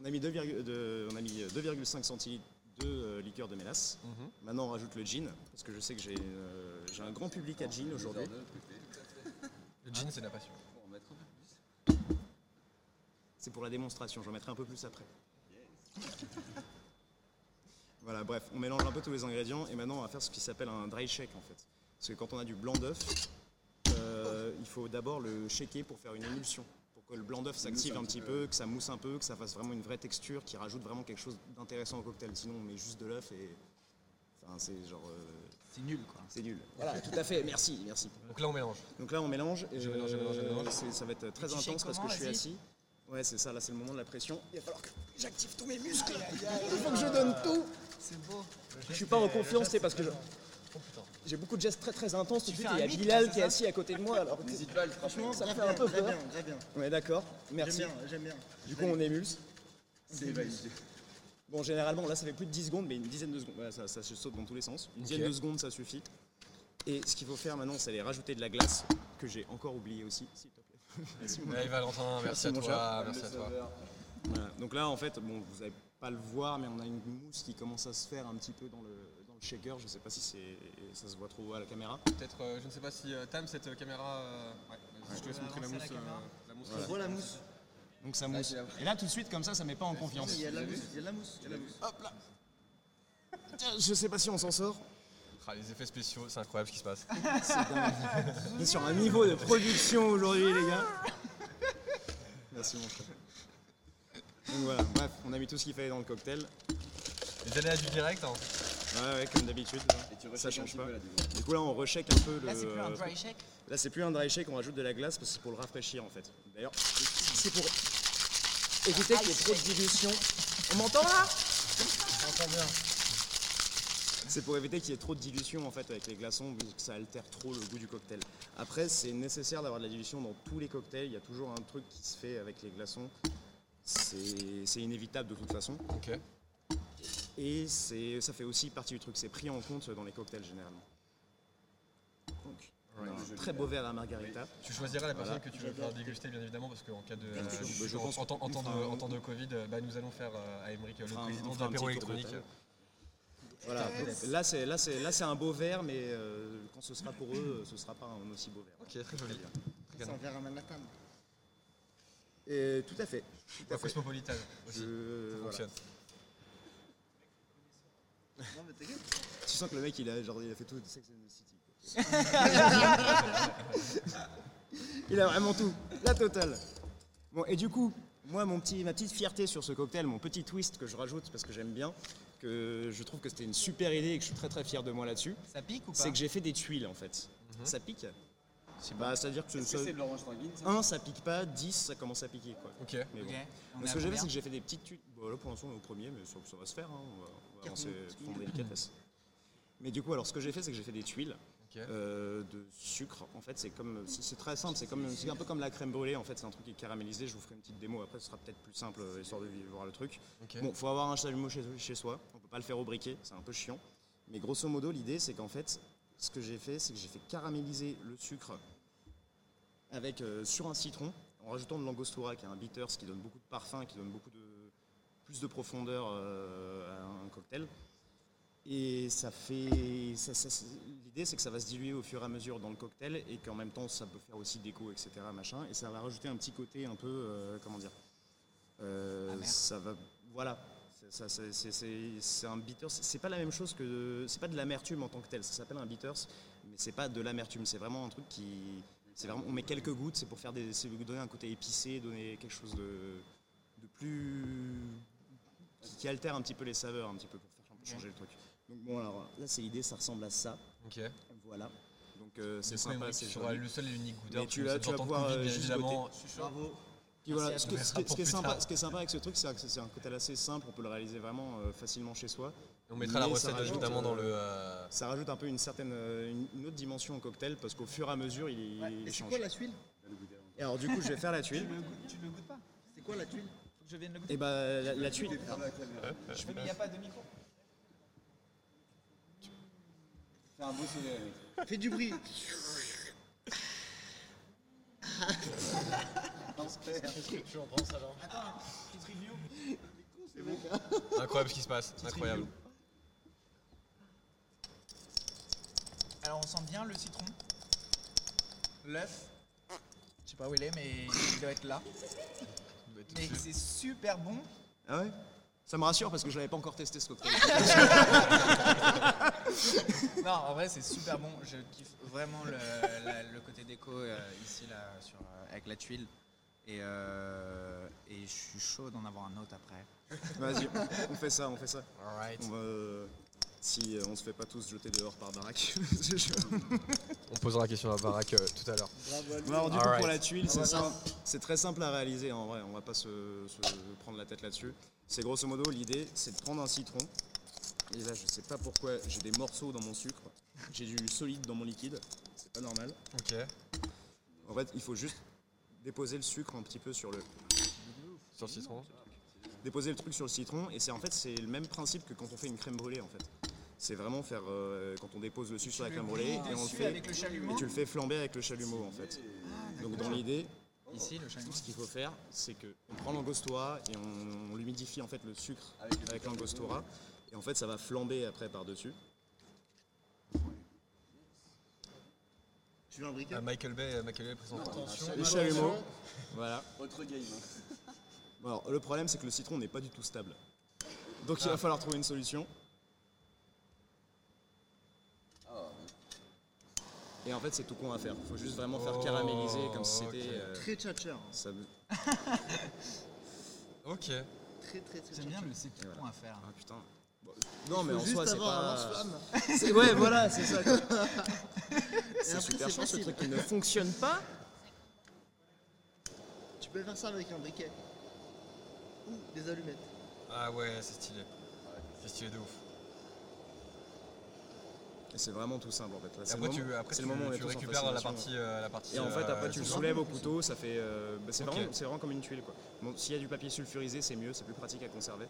on a mis 2,5 de- on a mis 2,5 centilitres de euh, liqueur de mélasse. Mhm. Maintenant, on rajoute le gin parce que je sais que j'ai euh, j'ai un grand public à gin aujourd'hui. Le gin, c'est la passion. C'est pour la démonstration, j'en mettrai un peu plus après. Voilà, bref, on mélange un peu tous les ingrédients et maintenant on va faire ce qui s'appelle un dry shake en fait. Parce que quand on a du blanc d'œuf, euh, il faut d'abord le shaker pour faire une émulsion. Pour que le blanc d'œuf s'active un petit peu, que ça mousse un peu, que ça fasse vraiment une vraie texture qui rajoute vraiment quelque chose d'intéressant au cocktail. Sinon on met juste de l'œuf et. Enfin, c'est genre. C'est nul quoi. C'est nul. Voilà, tout à fait, merci, merci. Donc là on mélange. Donc là on mélange. et, Je mélange, je mélange, je euh, mélange. Ça va être très intense parce que je suis assis. Ouais, c'est ça, là c'est le moment de la pression. Il va falloir que j'active tous mes muscles. Il faut que je donne tout. C'est beau. Je suis pas en confiance, c'est parce que je- j'ai beaucoup de gestes très très intenses. Tout de suite, il y a Bilal qui est assis à côté de moi. Alors, franchement, ça me fait un peu Très peur. bien, très bien. Ouais, d'accord. Merci. J'aime bien, j'aime bien. Du coup, on émulse. C'est validé. Bon, généralement, là, ça fait plus de 10 secondes, mais une dizaine de secondes. Voilà, ça, ça se saute dans tous les sens. Une dizaine de secondes, ça suffit. Et ce qu'il faut faire maintenant, c'est aller rajouter de la glace, que j'ai encore oublié aussi, s'il te plaît. Allez. Valentin, merci, à toi. Merci à toi. Voilà. Donc là, en fait, bon, vous n'allez pas le voir, mais on a une mousse qui commence à se faire un petit peu dans le, dans le shaker. Je sais pas si c'est, ça se voit trop à la caméra. Peut-être, euh, je ne sais pas si euh, Tam, cette euh, caméra. euh, ouais, je te laisse montrer la mousse. euh, la mousse. Voilà. On voit la mousse. Donc ça mousse. Et là, tout de suite, comme ça, ça met pas en confiance. Il y a de la mousse, il y a de la mousse. il y a de la mousse. Hop là. Tiens, Je sais pas si on s'en sort. Ah, les effets spéciaux, c'est incroyable ce qui se passe. C'est dingue. On est sur un niveau de production aujourd'hui, les gars. Merci, mon frère. Donc voilà, bref, on a mis tout ce qu'il fallait dans le cocktail. Les aléas du direct, hein. Ouais, ouais, comme d'habitude. Ça change pas. Du coup, là, on reshake un peu le. Là, c'est plus un dry shake Là, c'est plus un dry shake, on rajoute de la glace parce que c'est pour le rafraîchir en fait. D'ailleurs, c'est pour éviter qu'il y ait trop de dilution. On m'entend là? On entend bien. C'est pour éviter qu'il y ait trop de dilution en fait avec les glaçons, vu que ça altère trop le goût du cocktail. Après, c'est nécessaire d'avoir de la dilution dans tous les cocktails. Il y a toujours un truc qui se fait avec les glaçons. C'est inévitable de toute façon. Ok. Et ça fait aussi partie du truc. C'est pris en compte dans les cocktails généralement. Donc, un très beau verre à margarita. Tu choisiras la personne Voilà. que tu veux faire déguster, bien évidemment, parce qu'en cas de. Euh, je en, pense en temps- en qu'on temps de, en temps de Covid, bah, nous allons faire euh, à Emmerich, le président de l'apéro électronique. Voilà, là c'est là c'est là c'est un beau verre, mais euh, quand ce sera pour eux, ce sera pas un aussi beau verre. Ok, très joli. C'est un verre à Manhattan. Et tout à fait. Tout à La fait. cosmopolitane aussi. Je- Ça voilà. fonctionne. Non, mais t'inquiète. Tu sens que le mec il a genre il a fait tout de Sex and the City. il a vraiment tout, la totale. Bon et du coup, moi mon petit ma petite fierté sur ce cocktail, mon petit twist que je rajoute parce que j'aime bien, que je trouve que c'était une super idée et que je suis très très fier de moi là-dessus. Ça pique ou pas? C'est que j'ai fait des tuiles en fait. Mhm. Ça pique? Bah, C'est-à-dire que, Est-ce que ça- c'est de l'orange sanguine ça? un ça pique pas, 10 ça commence à piquer quoi. Ok. Mais bon. Ce à que j'ai fait, c'est que j'ai fait des petites tuiles. Bon, là, pour l'instant, on est au premier, mais ça, ça va se faire. hein. On va, on va avancer en délicatesse. Mais du coup, alors, ce que j'ai fait, c'est que j'ai fait des tuiles Euh, de sucre. En fait, c'est comme, c'est très simple. C'est comme, c'est un peu comme la crème brûlée. En fait, c'est un truc qui est caramélisé. Je vous ferai une petite démo. Après, ce sera peut-être plus simple, euh, histoire de voir le truc. Ok. Bon, faut avoir un chalumeau chez, chez soi. On peut pas le faire au briquet. C'est un peu chiant. Mais grosso modo, l'idée, c'est qu'en fait, ce que j'ai fait, c'est que j'ai fait caraméliser le sucre avec euh, sur un citron en rajoutant de l'angostura qui est un bitters qui donne beaucoup de parfum, qui donne beaucoup de plus de profondeur euh, à un cocktail. Et ça fait. ça- ça- ça- L'idée, c'est que ça va se diluer au fur et à mesure dans le cocktail et qu'en même temps, ça peut faire aussi déco, etc. Machin, et ça va rajouter un petit côté un peu. euh, comment dire euh, Ça va. Voilà. C'est- un bitters. C'est pas la même chose que. C'est pas de l'amertume en tant que tel. Ça s'appelle un bitters, mais c'est pas de l'amertume. C'est vraiment un truc qui. C'est vraiment. On met quelques gouttes, c'est pour faire des. donner un côté épicé, donner quelque chose de, de plus. Qui, qui altère un petit peu les saveurs, un petit peu pour faire changer le truc. Donc bon, alors là, c'est l'idée, ça ressemble à ça. Ok. Voilà. Donc euh, c'est sympa, c'est joli. le seul et l'unique parce tu, vas euh, juste évidemment. goûter. Bravo. Puis voilà, ce, que- ce qui- ce qui est sympa, ce qui est sympa avec ce truc, c'est que c'est un cocktail assez simple, on peut le réaliser vraiment euh, facilement chez soi. On mettra la recette rajoute, évidemment dans euh, le. euh, Ça rajoute un peu une certaine, euh, une, une autre dimension au cocktail parce qu'au fur et à mesure, il, il Et c'est change. quoi la tuile Et alors du coup, je vais faire la tuile. Tu tu le goûtes pas C'est quoi la tuile Faut que je vienne le goûter. Et bah la, la tuile. Je fais, mais il n'y a pas de micro. Fais un beau. Fais du bruit. Incroyable ce qui se passe. Incroyable. Alors on sent bien le citron, l'œuf. Je sais pas où il est, mais il doit être là. Mais c'est super bon. Ah ouais? Ça me rassure parce que je l'avais pas encore testé ce cocktail. non, en vrai, c'est super bon. Je kiffe vraiment le, la- le côté déco euh, ici, là, sur, euh, avec la tuile. Et, euh, et je suis chaud d'en avoir un autre après. Vas-y, on fait ça, on fait ça. Alright. On va, si on se fait pas tous jeter dehors par baraque. On posera la question à Barack euh, tout à l'heure. Alors du coup pour la tuile, c'est va simple. C'est très simple à réaliser en vrai, on va pas se, se prendre la tête là-dessus. C'est grosso modo l'idée, c'est de prendre un citron. Et là, je sais pas pourquoi, j'ai des morceaux dans mon sucre. J'ai du solide dans mon liquide. C'est pas normal. Ok. En fait, il faut juste déposer le sucre un petit peu sur le Sur le citron. déposer le truc sur le citron et c'est en fait c'est le même principe que quand on fait une crème brûlée en fait. C'est vraiment faire euh, quand on dépose le sucre sur la crème brûlée et on le fait avec le chalumeau et tu le fais flamber avec le chalumeau en fait. Donc dans l'idée Ici, le chalumeau. ce qu'il faut faire, c'est que on prend l'angostura et on, on l'humidifie en fait le sucre avec l'angostura et en fait ça va flamber après par dessus. Tu veux un briquet Euh, Michael Bay, euh, Michael Bay présente. Les chalumeaux, voilà. Bon, alors, le problème c'est que le citron n'est pas du tout stable. Donc il va Ah. falloir trouver une solution. Et en fait, c'est tout qu'on va faire. Il faut juste vraiment faire Oh, caraméliser comme si c'était. ok. euh, Très tchatcher. ça- Ok. Très très très J'aime bien le c'est tout à faire. Ah putain. Bon, Non, mais en juste soi, c'est avoir un pas. lance-flamme. C'est- Ouais, voilà, c'est ça. Et c'est après, super c'est chiant ce facile. truc qui ne fonctionne pas. Tu peux faire ça avec un briquet. Ou des allumettes. Ah ouais, c'est stylé. C'est stylé de ouf. Et c'est vraiment tout simple en fait. Là, Et c'est après, le tu, moment- après, c'est tu, le moment où tu récupères la partie, euh, la partie. Et en fait, euh, après, tu le citron. soulèves au couteau, ça fait. euh, bah, c'est vraiment, c'est vraiment comme une tuile quoi. Bon, s'il y a du papier sulfurisé, c'est mieux, c'est plus pratique à conserver.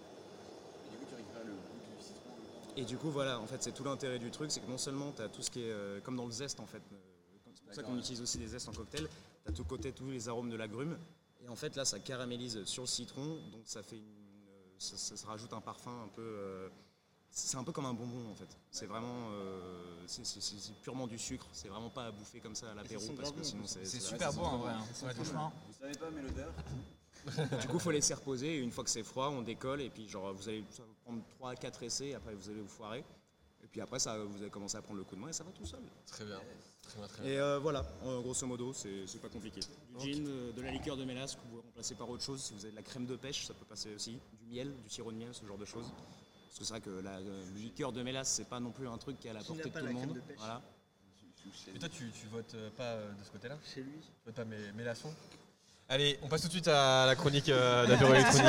Et du coup, voilà, en fait, c'est tout l'intérêt du truc, c'est que non seulement tu as tout ce qui est euh, comme dans le zeste en fait, euh, c'est pour ça qu'on utilise aussi des zestes en cocktail, tu as tout côté tous les arômes de l'agrume, et en fait là ça caramélise sur le citron, donc ça fait une, euh, ça, ça se rajoute un parfum un peu, euh, c'est un peu comme un bonbon en fait. C'est vraiment, euh, c'est- c'est c'est- c'est purement du sucre, c'est vraiment pas à bouffer comme ça à l'apéro parce que bon, sinon c'est. C'est c'est- super beau en vrai. bon. hein. Ouais, franchement. Vous savez pas, mais l'odeur Du coup, il faut laisser reposer. Et une fois que c'est froid, on décolle. Et puis, genre, vous allez prendre 3 à 4 essais. Et après, vous allez vous foirer. Et puis après, ça, vous allez commencer à prendre le coup de main et ça va tout seul. Très bien. Très bien, très bien. Et euh, voilà, en grosso modo, c'est c'est pas compliqué. Du gin, euh, de la liqueur de mélasse que vous pouvez remplacer par autre chose. Si vous avez de la crème de pêche, ça peut passer aussi. Du miel, du sirop de miel, ce genre de choses. Parce que c'est vrai que la euh, liqueur de mélasse, c'est pas non plus un truc qui est à la portée de tout le monde. Voilà. Et toi, tu, tu votes euh, pas euh, de ce côté-là? Chez lui. Tu votes pas mes, Mélasson? Allez, on passe tout de suite à la chronique euh, d'apéro électronique.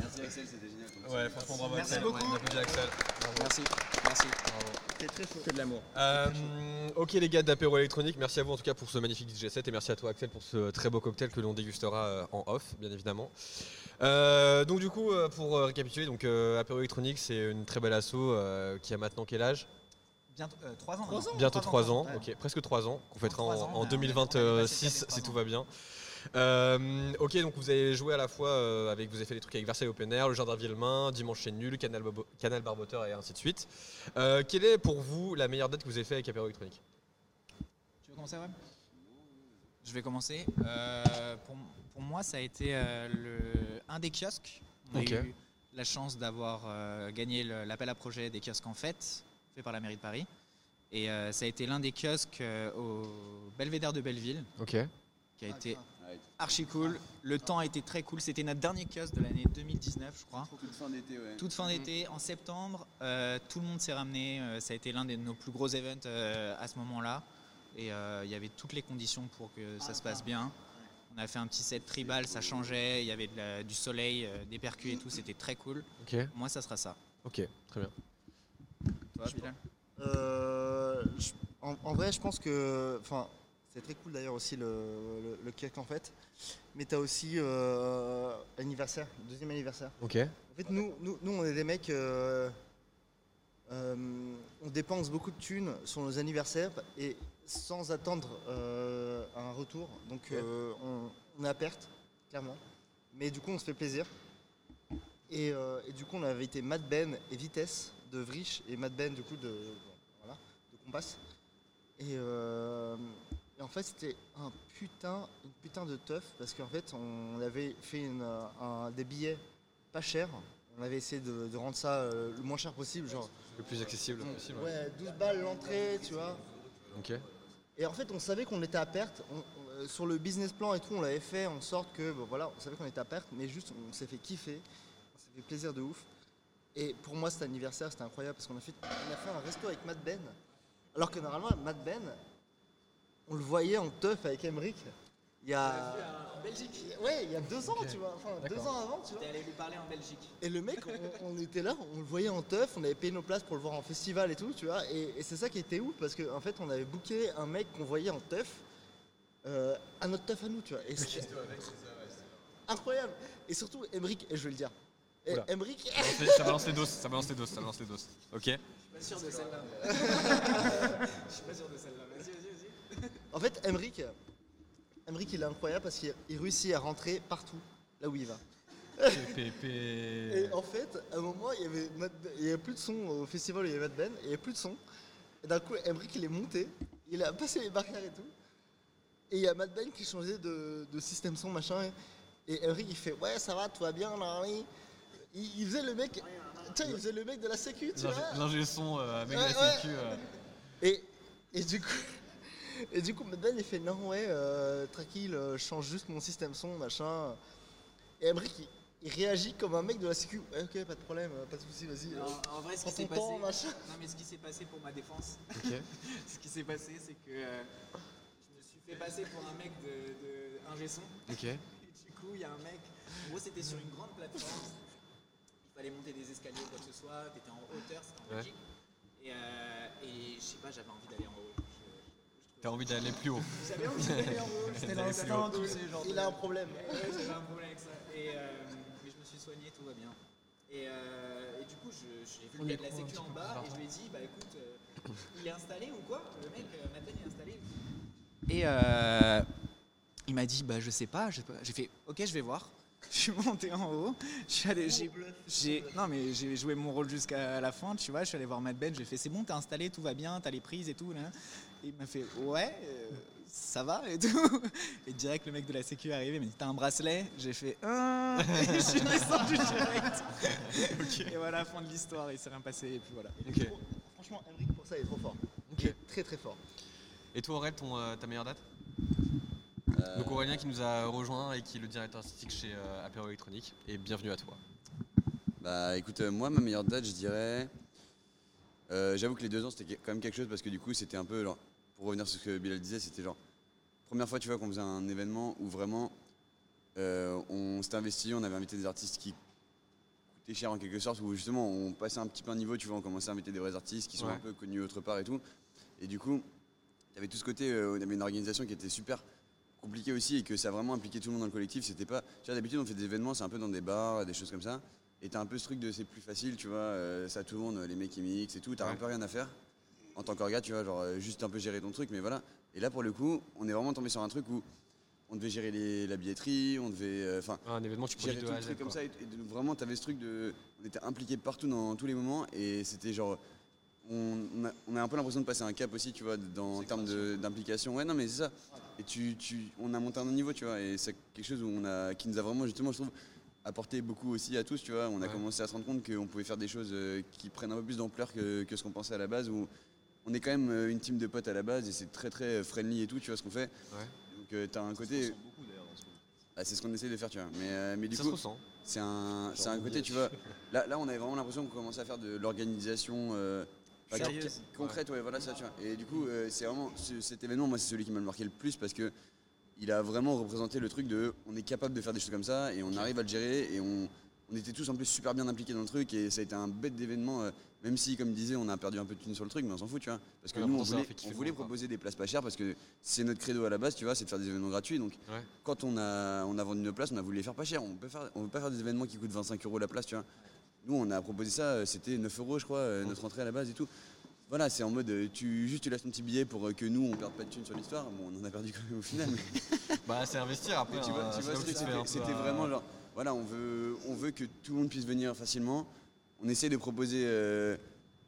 Merci Axel, c'était génial. ouais, franchement, bravo Merci Axel. beaucoup. On applaudit Axel. Bravo. Merci, merci. Bravo. T'es très chaud. Que de l'amour. Euh, ok les gars d'apéro électronique, merci à vous en tout cas pour ce magnifique DJ set et merci à toi Axel pour ce très beau cocktail que l'on dégustera euh, en off bien évidemment. Euh, donc du coup euh, pour euh, récapituler, donc euh, apéro électronique c'est une très belle asso euh, qui a maintenant quel âge? Bientôt 3 ans. Trois maintenant. ans Bientôt 3 ans, ouais. ok, presque 3 ans, qu'on fêtera en, en on a- on a- on a dépassé 2026 les si tout va bien. Euh, ok, donc vous avez joué à la fois euh, avec, vous avez fait des trucs avec Versailles Open Air, le Jardin Villemain, Dimanche chez Nul, Canal, Bobo- Canal Barboteur et ainsi de suite. Euh, quelle est pour vous la meilleure date que vous avez fait avec Apéro électronique Tu veux commencer, ouais Je vais commencer. Euh, pour, pour moi, ça a été euh, le, un des kiosques. On a eu la chance d'avoir euh, gagné l'appel à projet des kiosques en fête, fait par la mairie de Paris. Et euh, ça a été l'un des kiosques euh, au Belvédère de Belleville, Ok. qui a été archi cool. Le temps a été très cool. C'était notre dernier kiosque de l'année 2019, je crois. Toute fin d'été, ouais. Toute fin d'été, en septembre, euh, tout le monde s'est ramené. ça a été l'un de nos plus gros events euh, à ce moment-là. Et euh, il y avait toutes les conditions pour que ça se passe bien. On a fait un petit set tribal, ça changeait. Il y avait de la- du soleil, euh, des percus et tout. C'était très cool. Moi, ça sera ça. Ok, très bien. Toi, Bilal Euh, je- en, en vrai, je pense que. Enfin, c'est très cool d'ailleurs aussi le, le, le kiosque en fait. Mais t'as aussi euh, anniversaire, deuxième anniversaire. Ok. En fait, nous, nous, nous on est des mecs. euh, euh, on dépense beaucoup de thunes sur nos anniversaires et sans attendre euh, un retour. Donc Ok. euh, on, on est à perte, clairement. Mais du coup, on se fait plaisir. Et, euh, et du coup, on avait été Mad Ben et Vitesse de Vrich et Mad Ben du coup de, voilà, de Compass. Et, euh, Et en fait, c'était un putain, une putain de teuf parce qu'en fait, on avait fait une, euh, un- des billets pas chers. On avait essayé de, de rendre ça euh, le moins cher possible, genre. Le plus accessible possible. Ouais, 12 balles l'entrée, tu vois. Ok. Et en fait, on savait qu'on était à perte. Euh, sur le business plan et tout, on l'avait fait en sorte que, voilà, on savait qu'on était à perte, mais juste, on s'est fait kiffer. On s'est fait plaisir de ouf. Et pour moi, cet anniversaire, c'était incroyable parce qu'on a fait, on a fait un resto avec Matt Ben. Alors que normalement, Matt Ben, on le voyait en teuf avec Emmerich. Il y a. En Belgique. Ouais, il y a deux ans, tu vois. Enfin, deux ans avant, tu vois. T'es allé lui parler en Belgique. Et le mec, on, on était là, on le voyait en teuf, on avait payé nos places pour le voir en festival et tout, tu vois. Et, et c'est ça qui était ouf parce qu'en en fait, on avait booké un mec qu'on voyait en teuf euh, à notre teuf à nous, tu vois. Et c'était incroyable. Et surtout, Emmerich, et je vais le dire. Emmerich. Ça balance les- Ça balance les doses, ça balance les doses, ça balance les doses. Ok. Je suis pas sûr de celle-là. Je suis pas sûr de celle-là. Vas-y, vas-y, vas-y. En fait, Emmerich, Emmerich, il est incroyable parce qu'il il réussit à rentrer partout, là où il va. Et en fait, à un moment, il y avait, Ben- il y avait plus de son au festival où il y avait Matt Ben, il n'y avait plus de son. Et d'un coup, Emmerich, il est monté, il a passé les barrières et tout. Et il y a Matt Ben qui changeait de, de système son, machin. Et, et Emmerich, il fait Ouais, ça va, tout va bien, là, oui. il, il faisait le mec. Vois, il faisait le mec de la sécu, tu vois. L'ingé- son euh, avec Ouais, la ouais. sécu. euh, Et, et du coup, et du coup, Ben il fait non ouais, euh, tranquille, euh, je change juste mon système son, machin. Et Emmerich il, il réagit comme un mec de la sécu. Ouais, ok, pas de problème, euh, pas de souci, vas-y. Non, euh, en vrai, ce prends qui s'est ton passé, temps, machin. non mais ce qui s'est passé pour ma défense, Ok. ce qui s'est passé, c'est que euh, je me suis fait passer pour un mec de, de ingé son. Ok. Et du coup, il y a un mec. En gros, c'était sur une grande plateforme. Il fallait monter des escaliers ou quoi que ce soit. T'étais en hauteur, c'était en Ouais. Belgique. Et, euh, et je sais pas, j'avais envie d'aller en haut. T'as envie d'aller plus haut. J'avais envie d'aller en haut. J'étais. Il de- a un problème. Ouais, j'avais un problème avec ça. Et, euh, mais je me suis soigné, tout va bien. Et, euh, et du coup, je- j'ai vu gars est de la sécu en bas et je lui ai dit, bah écoute, euh, il est installé ou quoi? Le mec, euh, Mathen, il est installé. Et euh, il m'a dit, bah je sais pas. je sais pas. J'ai fait, ok, je vais voir. Je suis monté en haut. Je suis allé, j'ai, j'ai- non mais j'ai joué mon rôle jusqu'à la fin, tu vois. Je suis allé voir Matt Ben. J'ai fait, c'est bon, t'es installé, tout va bien, t'as les prises et tout. là. Et il m'a fait, ouais, euh, ça va et tout. Et direct, le mec de la sécu est arrivé, il m'a dit, t'as un bracelet? J'ai fait, un. Et je suis descendu direct. Et voilà, fin de l'histoire. Il s'est rien passé et puis voilà. Franchement, Emmerich pour ça il est trop fort. Il est très très fort. Et toi, Aurel, ton, euh, ta meilleure date? Euh, Donc Aurélien qui nous a rejoint et qui est le directeur artistique chez euh, Apéro Électronique. Et bienvenue à toi. Bah écoute, euh, moi ma meilleure date, je dirais. euh, J'avoue que les deux ans c'était quand même quelque chose parce que du coup c'était un peu genre. Pour revenir sur ce que Bilal disait, c'était genre. Première fois tu vois qu'on faisait un événement où vraiment euh, on s'était investi, on avait invité des artistes qui coûtaient cher en quelque sorte, où justement on passait un petit peu un niveau, tu vois, on commençait à inviter des vrais artistes qui sont Ouais. un peu connus autre part et tout. Et du coup, il y avait tout ce côté, euh, on avait une organisation qui était super compliquée aussi et que ça a vraiment impliqué tout le monde dans le collectif. C'était pas, tu vois, d'habitude on fait des événements, c'est un peu dans des bars, des choses comme ça. Et t'as un peu ce truc de c'est plus facile, tu vois, euh, ça tout le monde, les mecs qui mixent et tout, t'as Ouais. un peu rien à faire en tant qu'orga, tu vois, genre euh, juste un peu gérer ton truc, mais voilà. Et là pour le coup, on est vraiment tombé sur un truc où on devait gérer les- la billetterie, on devait, euh, enfin, Un événement, tu gérer de tout le truc comme ça. Et, et de- vraiment, t'avais ce truc de, on était impliqués partout dans tous les moments, et c'était genre, on, on a, on a un peu l'impression de passer un cap aussi, tu vois, dans, en termes d'implication. Ouais, non, mais c'est ça. Et tu, tu, on a monté un autre niveau, tu vois, et c'est quelque chose où on a, qui nous a vraiment, justement, je trouve, apporté beaucoup aussi à tous, tu vois. On a Ouais. commencé à se rendre compte qu'on pouvait faire des choses euh, qui prennent un peu plus d'ampleur que, que ce qu'on pensait à la base, où on est quand même euh, une team de potes à la base, et c'est très très friendly et tout, tu vois, ce qu'on fait. Donc euh, t'as un côté. Ah, c'est ce qu'on essaie de faire, tu vois. Mais, euh, mais du Ça coup, se ressent. c'est un, c'est un côté, tu vois. Là, là, on avait vraiment l'impression qu'on commençait à faire de l'organisation euh, bah, concrète, ouais, voilà ça, tu vois. Et du coup, euh, c'est vraiment ce- cet événement, moi, c'est celui qui m'a marqué le plus parce que il a vraiment représenté le truc de, on est capable de faire des choses comme ça et on arrive à le gérer et on, on était tous en plus super bien impliqués dans le truc et ça a été un bête d'événement. euh, même si, comme disait, on a perdu un peu de thunes sur le truc, mais on s'en fout, tu vois. Parce que Ouais, nous, on voulait, on proposer des places pas chères parce que c'est notre credo à la base, tu vois, c'est de faire des événements gratuits. Donc, Ouais. quand on a, on a vendu nos places, on a voulu les faire pas cher. On peut faire, on veut pas faire des événements qui coûtent 25 euros la place, tu vois. Nous, on a proposé ça, euh, c'était 9 euros, je crois, euh, notre entrée à la base et tout. Voilà, c'est en mode, tu juste tu laisses ton petit billet pour que nous, on perde pas de thunes sur l'histoire. Bon, on en a perdu quand même au final. mais- Bah, c'est investir après. tu vois, hein, tu vois c'était vraiment genre, voilà, on veut, on veut que tout le monde puisse venir facilement. On essaie de proposer euh,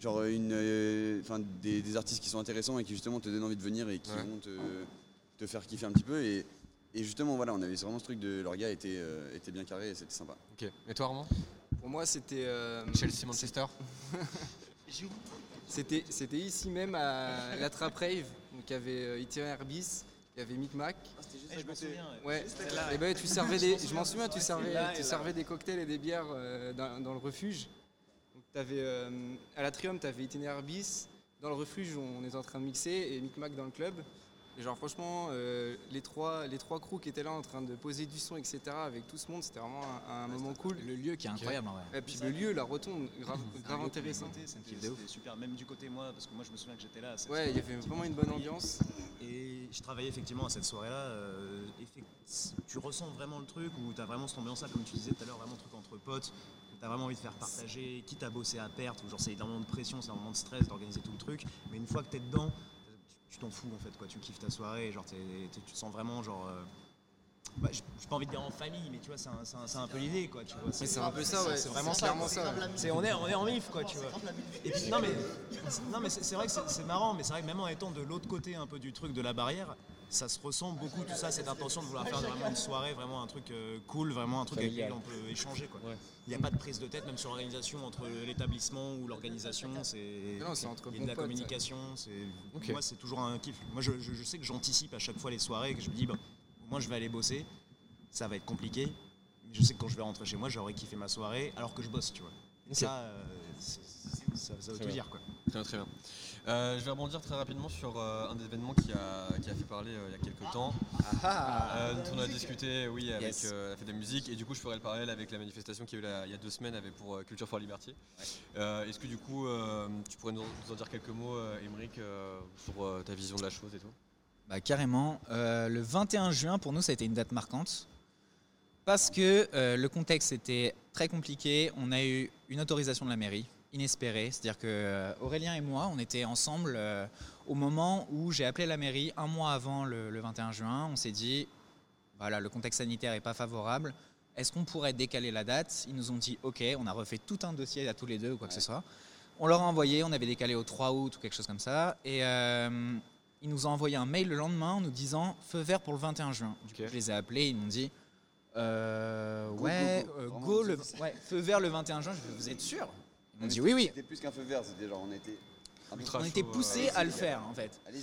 genre une, euh, enfin des, des artistes qui sont intéressants et qui justement te donnent envie de venir et qui Ouais. vont te, te faire kiffer un petit peu. Et, et justement, voilà, on avait vraiment ce truc de leur gars était, euh, était bien carré et c'était sympa. Ok. Et toi, Armand? Pour moi, c'était. euh, Chelsea, Manchester C'était c'était ici même à la Trap Rave. Donc il y avait euh, Herbis, il y avait Micmac. je m'en souviens, Ouais. Et ben, tu servais Je des, m'en je souviens, m'en souviens, tu servais, tu servais des cocktails et des bières euh, dans, dans le refuge. Donc t'avais euh, à l'Atrium, tu avais Itinéraire Herbis. Dans le refuge, on était en train de mixer et Micmac dans le club. Et genre franchement, euh, les trois les trois crews qui étaient là en train de poser du son, etc. avec tout ce monde, c'était vraiment un, un moment cool. Le lieu qui est incroyable en vrai. Et puis le lieu, la rotonde, grave, grave intéressant. C'était c'était super, même du côté moi, parce que moi je me souviens que j'étais là. cette Ouais, il y avait vraiment une bonne ambiance. Et je travaillais effectivement à cette soirée-là. euh, tu ressens vraiment le truc où tu as vraiment cette ambiance-là, comme tu disais tout à l'heure, vraiment le truc entre potes, que tu as vraiment envie de faire partager, quitte à bosser à perte, ou genre c'est énormément de pression, c'est un moment de stress d'organiser tout le truc. Mais une fois que tu es dedans, tu- t'en fous en fait, quoi. tu kiffes ta soirée, genre t'es- t'es- tu te sens vraiment genre. euh, bah, j'ai pas envie de dire en famille, mais tu vois, c'est un, un- un peu l'idée, quoi. Tu vois, c'est un peu ça, ouais, C'est vraiment ça. clairement on est, on est en mif, quoi, tu vois. Et puis, non, mais, non, mais c'est vrai que c'est marrant, mais c'est vrai que même en étant de l'autre côté un peu du truc de la barrière, ça se ressent beaucoup tout ça, cette intention de vouloir faire vraiment une soirée, vraiment un truc euh, cool, vraiment un truc avec lequel on peut échanger, quoi. Il n'y a pas de prise de tête, même sur l'organisation, entre l'établissement ou l'organisation, c'est il y a de la communication, c'est moi c'est toujours un kiff. Moi je, je- je sais que j'anticipe à chaque fois les soirées, que je me dis, bah, au moins je vais aller bosser, ça va être compliqué, mais je sais que quand je vais rentrer chez moi, j'aurais kiffé ma soirée alors que je bosse, tu vois. Et Ok. ça, euh, ça, ça veut Très tout bien. dire, quoi. Très bien, très bien. Euh, je vais rebondir très rapidement sur euh, un événement qui a, qui a fait parler euh, il y a quelques temps. Euh, dont on a discuté oui, avec Yes. la fête de musique et du coup je ferai le parallèle avec la manifestation qui a eu il y a deux semaines avec, pour Culture for Liberty. Euh, Est-ce que du coup tu pourrais nous, en dire quelques mots, Émeric, sur ta vision de la chose et tout? Bah, carrément. Le 21 juin, pour nous, ça a été une date marquante. Parce que le contexte était très compliqué. On a eu une autorisation de la mairie, inespérée. C'est-à-dire que euh, Aurélien et moi, on était ensemble euh, au moment où j'ai appelé la mairie un mois avant le, le 21 juin. On s'est dit, voilà, le contexte sanitaire n'est pas favorable. Est-ce qu'on pourrait décaler la date? Ils nous ont dit, OK, on a refait tout un dossier à tous les deux ou quoi que ce soit. On leur a envoyé, on avait décalé au 3 août ou quelque chose comme ça. Et euh, ils nous ont envoyé un mail le lendemain en nous disant feu vert pour le 21 juin. Du coup, je les ai appelés, ils m'ont dit euh, Go, ouais, go, go. euh, Vraiment, go, le, ouais, feu vert le 21 juin. Je vous êtes sûr? M'ont dit oui, oui. C'était plus qu'un feu vert, c'était genre on était. On était poussés à le faire en fait. Allez-y.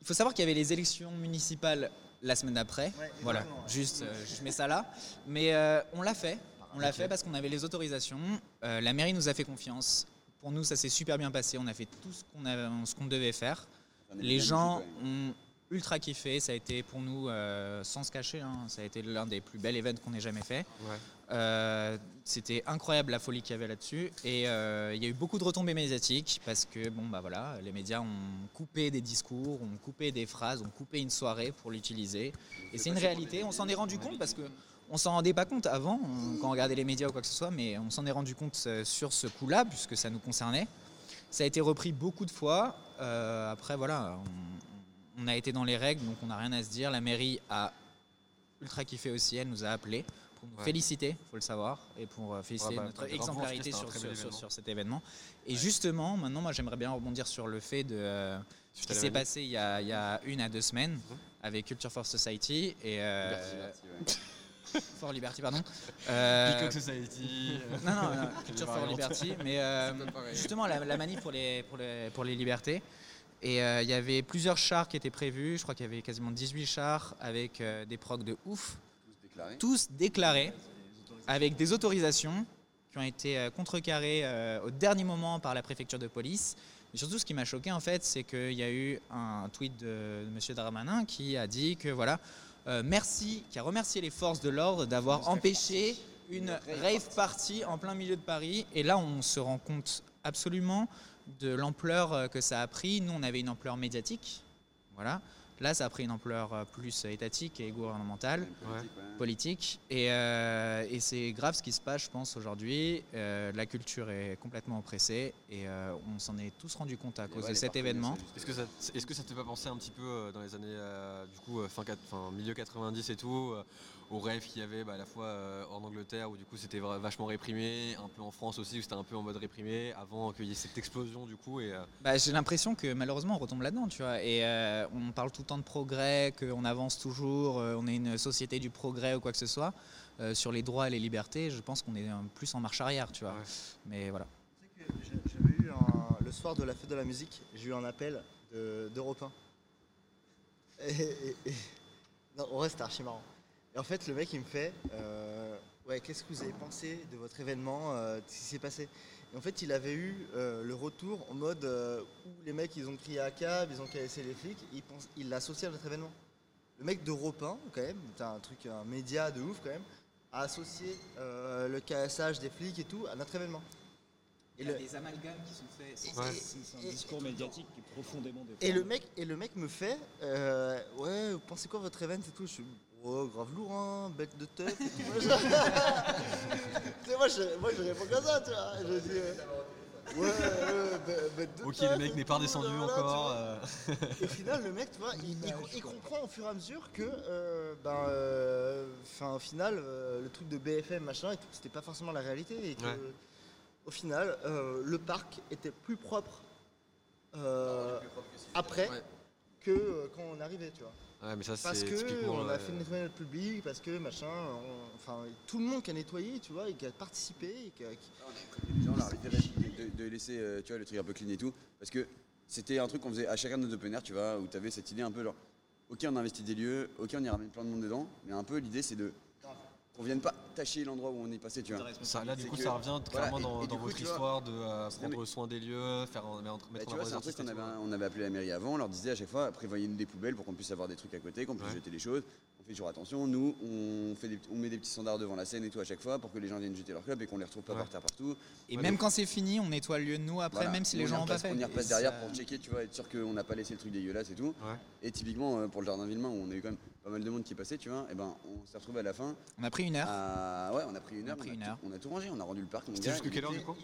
Il faut savoir qu'il y avait les élections municipales la semaine d'après. voilà, juste, euh, je mets ça là. Mais euh, on l'a fait. On l'a fait parce qu'on avait les autorisations. Euh, la mairie nous a fait confiance. Pour nous, ça s'est super bien passé. On a fait tout ce qu'on avait- ce qu'on devait faire. On Les gens ont ultra kiffé. Ça a été pour nous, euh, sans se cacher, hein, ça a été l'un des plus belles événements qu'on ait jamais fait. Euh, C'était incroyable la folie qu'il y avait là-dessus. Et euh, il y a eu beaucoup de retombées médiatiques parce que bon, bah voilà, les médias ont coupé des discours, ont coupé des phrases, ont coupé une soirée pour l'utiliser. Et c'est une réalité. On s'en est rendu compte parce que on s'en rendait pas compte avant quand on regardait les médias ou quoi que ce soit, mais on s'en est rendu compte euh, sur ce coup-là puisque ça nous concernait. Ça a été repris beaucoup de fois. Après, voilà, on, on a été dans les règles, donc on n'a rien à se dire. La mairie a ultra kiffé aussi. Elle nous a appelés pour nous Ouais. féliciter, faut le savoir, et pour euh, féliciter Ouais, bah, notre bravo, exemplarité sur, sur- sur- cet événement. Et justement, maintenant, moi, j'aimerais bien rebondir sur le fait de euh, ce qui s'est passé il y, a, il y a une à deux semaines avec Culture for Society et euh, Liberty, For Liberty, pardon. Euh, Peacock Society. Non, non, Culture for. Liberty, mais euh, justement la, la manif pour les, pour les, pour les libertés. Et euh, il y avait plusieurs chars qui étaient prévus. Je crois qu'il y avait quasiment 18 chars avec euh, des procs de ouf, Tous déclarés. avec des autorisations qui ont été euh, contrecarrées euh, au dernier moment par la préfecture de police. Mais surtout, ce qui m'a choqué, en fait, c'est qu'il y a eu un tweet de, M. Darmanin qui a dit que voilà, euh, merci, qui a remercié les forces de l'ordre d'avoir empêché une rave party en plein milieu de Paris. Et là, on se rend compte absolument de l'ampleur que ça a pris. Nous, on avait une ampleur médiatique, voilà. Là, ça a pris une ampleur euh, plus étatique et gouvernementale Politique, ouais. politique. Et, euh, et c'est grave ce qui se passe, je pense, aujourd'hui. Euh, la culture est complètement oppressée et euh, on s'en est tous rendu compte à cause ouais, de cet événement. Est-ce que ça, est-ce que ça te fait pas penser un petit peu euh, dans les années, euh, du coup, euh, fin, fin milieu 90 et tout, euh, aux rêves qu'il y avait bah, à la fois euh, en Angleterre où du coup c'était vachement réprimé, un peu en France aussi où c'était un peu en mode réprimé avant qu'il y ait cette explosion du coup et euh, Bah, j'ai l'impression que malheureusement on retombe là-dedans, tu vois. Et euh, on parle tout le temps de progrès, qu'on avance toujours, euh, on est une société du progrès ou quoi que ce soit. Euh, sur les droits et les libertés, je pense qu'on est plus en marche arrière, tu vois. Mais voilà. J'avais eu un- le soir de la fête de la musique, j'ai eu un appel de- d'Europe 1. Et, et- et- non, vrai, c'était archi marrant. Et en fait, le mec, il me fait euh, Ouais, qu'est-ce que vous avez pensé de votre événement euh, de Ce qui s'est passé? Et en fait, il avait eu euh, le retour en mode euh, où les mecs, ils ont crié à cab, ils ont cassé les flics, et il pense- il l'a associé à notre événement. Le mec d'Europe 1, quand même, c'est un truc, un média de ouf, quand même, a associé euh, le cassage des flics et tout à notre événement. Et le- des amalgames qui sont faits. C'est un discours médiatique qui est profondément Et le mec, et le mec me fait, euh, ouais, vous pensez quoi votre event et tout? Je suis, oh, grave lourd, hein, bête de teuf. Moi, je... Tu sais, moi, je, moi, je réponds comme ça, tu vois. Je dis, euh, ouais, ouais, bête- de Ok, teuf le mec n'est pas redescendu voilà, encore, euh. Et au final, le mec, tu vois, il, il- il comprend au fur et à mesure que, euh, ben, euh, 'fin, au final, euh, le truc de BFM, machin, et tout, c'était pas forcément la réalité. Et que, Ouais. au final, euh, le parc était plus propre, euh, après que euh, quand on arrivait, tu vois. Ouais, mais ça, parce que on a euh, fait nettoyer notre public, parce que machin, on- enfin tout le monde qui a nettoyé, tu vois, et qui a participé, et qui a- qui- les gens de, de- de laisser euh, tu vois, le truc un peu clean et tout. Parce que c'était un truc qu'on faisait à chacun de nos open air, tu vois, où tu avais cette idée un peu genre, ok, on investit des lieux, ok, on y ramène plein de monde dedans, mais un peu l'idée c'est de. Qu'on vienne pas tâcher l'endroit où on est passé, tu vois. Ça, là, du coup, que- ça revient voilà, clairement et- dans, coup, votre vois, histoire de euh, prendre mais- soin des lieux, faire en- mettre Bah, en c'est un truc qu'on avait, on avait appelé la mairie avant, on leur disait à chaque fois, prévoyez-nous des poubelles pour qu'on puisse avoir des trucs à côté, qu'on puisse Ouais. jeter les choses. On fait toujours attention, nous, on, fait des, on met des petits standards devant la scène et tout à chaque fois pour que les gens viennent jeter leur club et qu'on les retrouve pas par terre partout. Et Ouais, même donc- quand c'est fini, on nettoie le lieu de nous après, Voilà. même si On les y gens n'ont pas fait. On y repasse ça- derrière pour checker, tu vois, être sûr qu'on n'a pas laissé le truc dégueulasse et tout. Et typiquement, euh, pour le jardin Villemain, où on a eu quand même pas mal de monde qui est passé, tu vois, et ben on s'est retrouvé à la fin. On a pris une heure. à- Ouais, on a pris une On a heure. pris on, une a heure. tout, on a tout rangé, on a rendu le parc. mon C'était il quelle heure, du coup?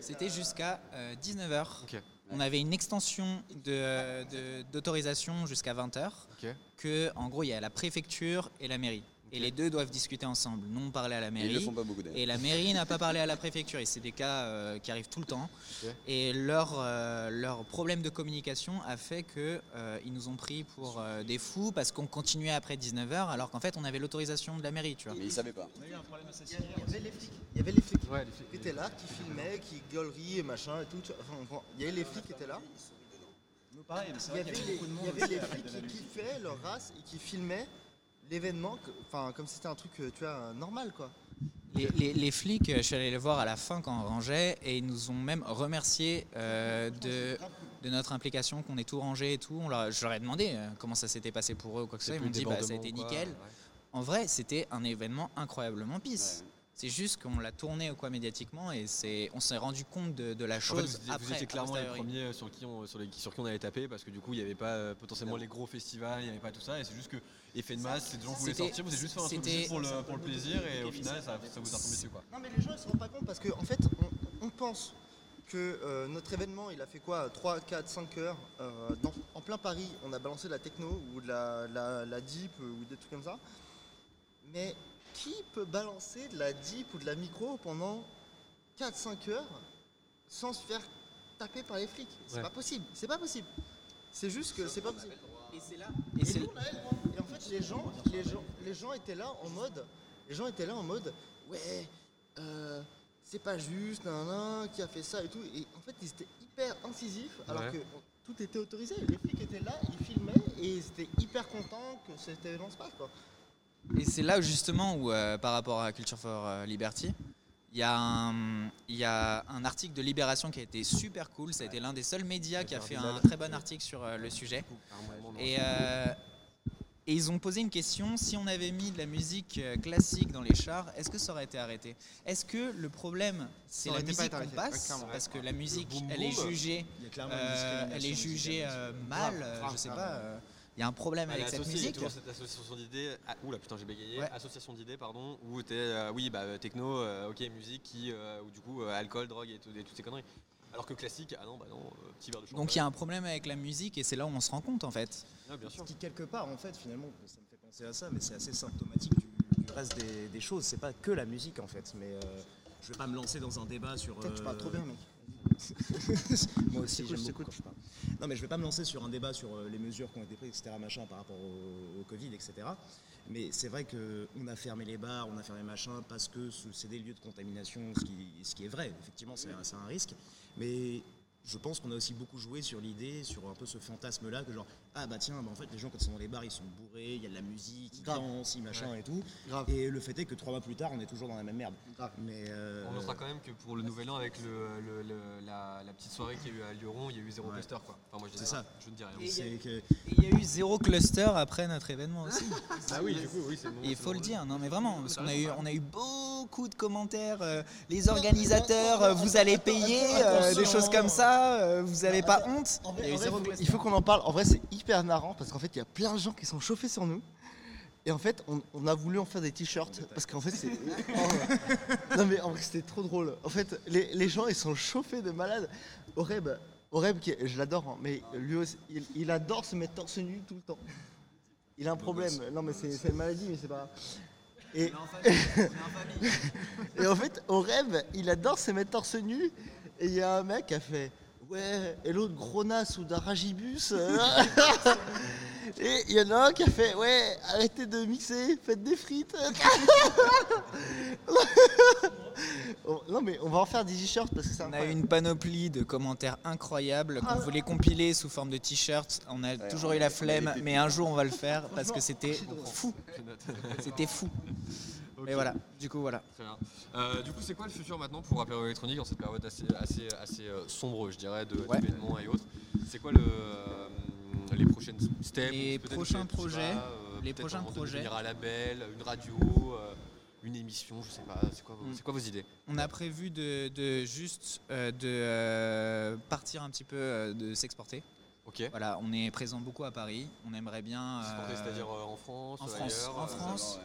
C'était jusqu'à 19h. On avait une extension de- de- d'autorisation jusqu'à 20h. Que, en gros, il y a la préfecture et la mairie. Et les deux doivent discuter ensemble. Nous, on parlait à la Et mairie. ils le font pas beaucoup, d'ailleurs. Et la mairie n'a pas parlé à la préfecture. Et c'est des cas euh, qui arrivent tout le temps. Et leur, euh, leur problème de communication a fait qu'ils nous ont pris pour euh, des fous parce qu'on continuait après 19h alors qu'en fait on avait l'autorisation de la mairie. Tu vois. Mais ils savaient pas. Il y avait les flics, il y avait les flics qui étaient là, qui filmaient, qui gueuleries et machin et tout. Enfin, il y avait les flics qui étaient là. Nous, pareil, mais c'est Il y vrai avait qu'il y avait les, beaucoup de monde il y avait les flics qui kiffaient leur race et qui filmaient l'événement, enfin comme si c'était un truc, euh, tu vois, normal quoi. Les, les- les flics, euh, je suis allé les voir à la fin quand on rangeait et ils nous ont même remercié euh, de, de notre implication, qu'on ait tout rangé et tout. On leur, je leur ai demandé euh, comment ça s'était passé pour eux ou quoi que ce soit. Ils m'ont dit bah, ça a été quoi, nickel. ouais. En vrai, c'était un événement incroyablement pisse. C'est juste qu'on l'a tourné ou quoi médiatiquement et c'est, on s'est rendu compte de, de la En fait, chose vous, étiez- après. vous étiez clairement les premiers sur qui, on, sur, les- sur qui on allait taper parce que du coup il n'y avait pas euh, potentiellement les gros festivals, il n'y avait pas tout ça et c'est juste que effet de masse, c'est des gens qui voulaient sortir, vous avez juste fait un truc juste pour le, pour le plaisir et au final ça, ça vous a retombé dessus quoi. Non mais les gens ils se rendent pas compte parce qu'en en fait on, on pense que euh, notre événement il a fait quoi 3, 4, 5 heures euh, dans- en plein Paris on a balancé de la techno ou de la, la, la deep ou des trucs comme ça mais qui peut balancer de la deep ou de la micro pendant 4-5 heures sans se faire taper par les flics? C'est Ouais. pas possible, c'est pas possible. C'est juste que c'est pas possible. Et c'est là. Et, Et c'est nous, on avait le droit. Et en fait, les gens, les gens, les gens étaient là en mode, les gens étaient là en mode, ouais, euh, c'est pas juste, nan, nan, qui a fait ça et tout. Et en fait, ils étaient hyper incisifs, alors Ouais. que tout était autorisé. Les flics étaient là, ils filmaient et ils étaient hyper contents que cet événement se passe, quoi. Et c'est là justement où, euh, par rapport à Culture for euh, Liberty, il y, a un- il y a un article de Libération qui a été super cool. Ça a été l'un des seuls médias qui a fait un très bon article sur euh, le sujet. Et, euh, et ils ont posé une question. Si on avait mis de la musique classique dans les chars, est-ce que ça aurait été arrêté? Est-ce que le problème, c'est la musique qu'on passe. Parce que la musique, elle est jugée, euh, elle est jugée euh, mal, je sais pas. Il y a un problème avec cette associée, il y a musique. toujours cette association d'idées. Ah, oula putain j'ai bégayé. Ouais. Association d'idées pardon. Où t'es euh, oui bah techno, euh, ok musique qui euh, ou du coup euh, alcool, drogue et, tout- et toutes ces conneries. Alors que classique ah non bah non euh, petit verre de champagne. Donc il y a un problème avec la musique et c'est là où on se rend compte en fait. Ah, bien sûr. Ce qui quelque part en fait finalement ça me fait penser à ça mais c'est assez symptomatique du, reste des, des choses. C'est pas que la musique en fait. Mais euh, je vais pas me lancer dans un débat sur. Tu parles trop bien, mec. Moi aussi, Je j'aime t'écoute, beaucoup quand je parle. Non, mais je vais pas me lancer sur un débat sur euh, les mesures qui ont été prises, etc., par rapport au, Covid, etc. Mais c'est vrai qu'on a fermé les bars, on a fermé machin, parce que ce- c'est des lieux de contamination, ce qui, ce qui est vrai, effectivement, c'est un risque. Mais je pense qu'on a aussi beaucoup joué sur l'idée, sur un peu ce fantasme-là, que genre, ah bah tiens, bah en fait, les gens, quand ils sont dans les bars, ils sont bourrés, il y a de la musique, ils Grave. dansent, ils machin Ouais. et tout. Grave. Et le fait est que trois mois plus tard, on est toujours dans la même merde. Mais euh, On notera quand même que pour le nouvel an, avec le, le- le- la, la petite soirée qu'il y a eu à Lyon, il y a eu zéro Ouais. cluster quoi. Enfin, moi je dis ça. Je ne dis rien. Et que- il y a eu zéro cluster après notre événement aussi. Ah oui, du coup, oui, c'est bon. Il faut le dire, non mais vraiment, parce qu'on a eu, on a eu beaucoup de commentaires. euh, les organisateurs, euh, vous allez payer, euh, des choses comme ça, euh, vous avez pas honte. En Il vrai, en vrai, faut- cluster. il faut qu'on en parle. En vrai, c'est hyper marrant parce qu'en fait, il y a plein de gens qui sont chauffés sur nous. Et en fait, on, on a voulu en faire des t-shirts parce qu'en fait, c'est. Oh. non, mais en vrai, c'était trop drôle. En fait, les, les gens, ils sont chauffés de malade. Oreb, Oreb qui, je l'adore, hein, mais lui aussi, il, il adore se mettre torse nu tout le temps. Il a un problème. Non, mais c'est c'est une maladie, mais c'est pas grave. Et, et en fait, au rêve, il adore se mettre torse nu. Et il y a un mec qui a fait Ouais, et l'autre gros nas ou d'aragibus. euh. et il y en a un qui a fait Ouais, arrêtez de mixer, faites des frites. Non, mais on va en faire des t-shirts parce que c'est On a eu une panoplie de commentaires incroyables qu'on voulait compiler sous forme de t-shirt. On a toujours eu la flemme, mais un jour on va le faire parce que c'était fou. C'était fou. Mais voilà, du coup voilà. Très bien. Euh, du coup, c'est quoi le futur maintenant pour Apéro électronique en cette période assez, assez, assez euh, sombre, je dirais, de- Ouais. d'événements et autres? C'est quoi le, euh, les prochaines steps Les prochains projets, pas, les prochains projets. un label, une radio, une émission, je sais pas. C'est quoi, vos- Mm. c'est quoi vos idées? On a prévu de, de juste euh, de euh, partir un petit peu, euh, de s'exporter. Ok. Voilà, on est présent beaucoup à Paris. On aimerait bien. S'exporter, c'est-à-dire, en France, En France. ailleurs, en France.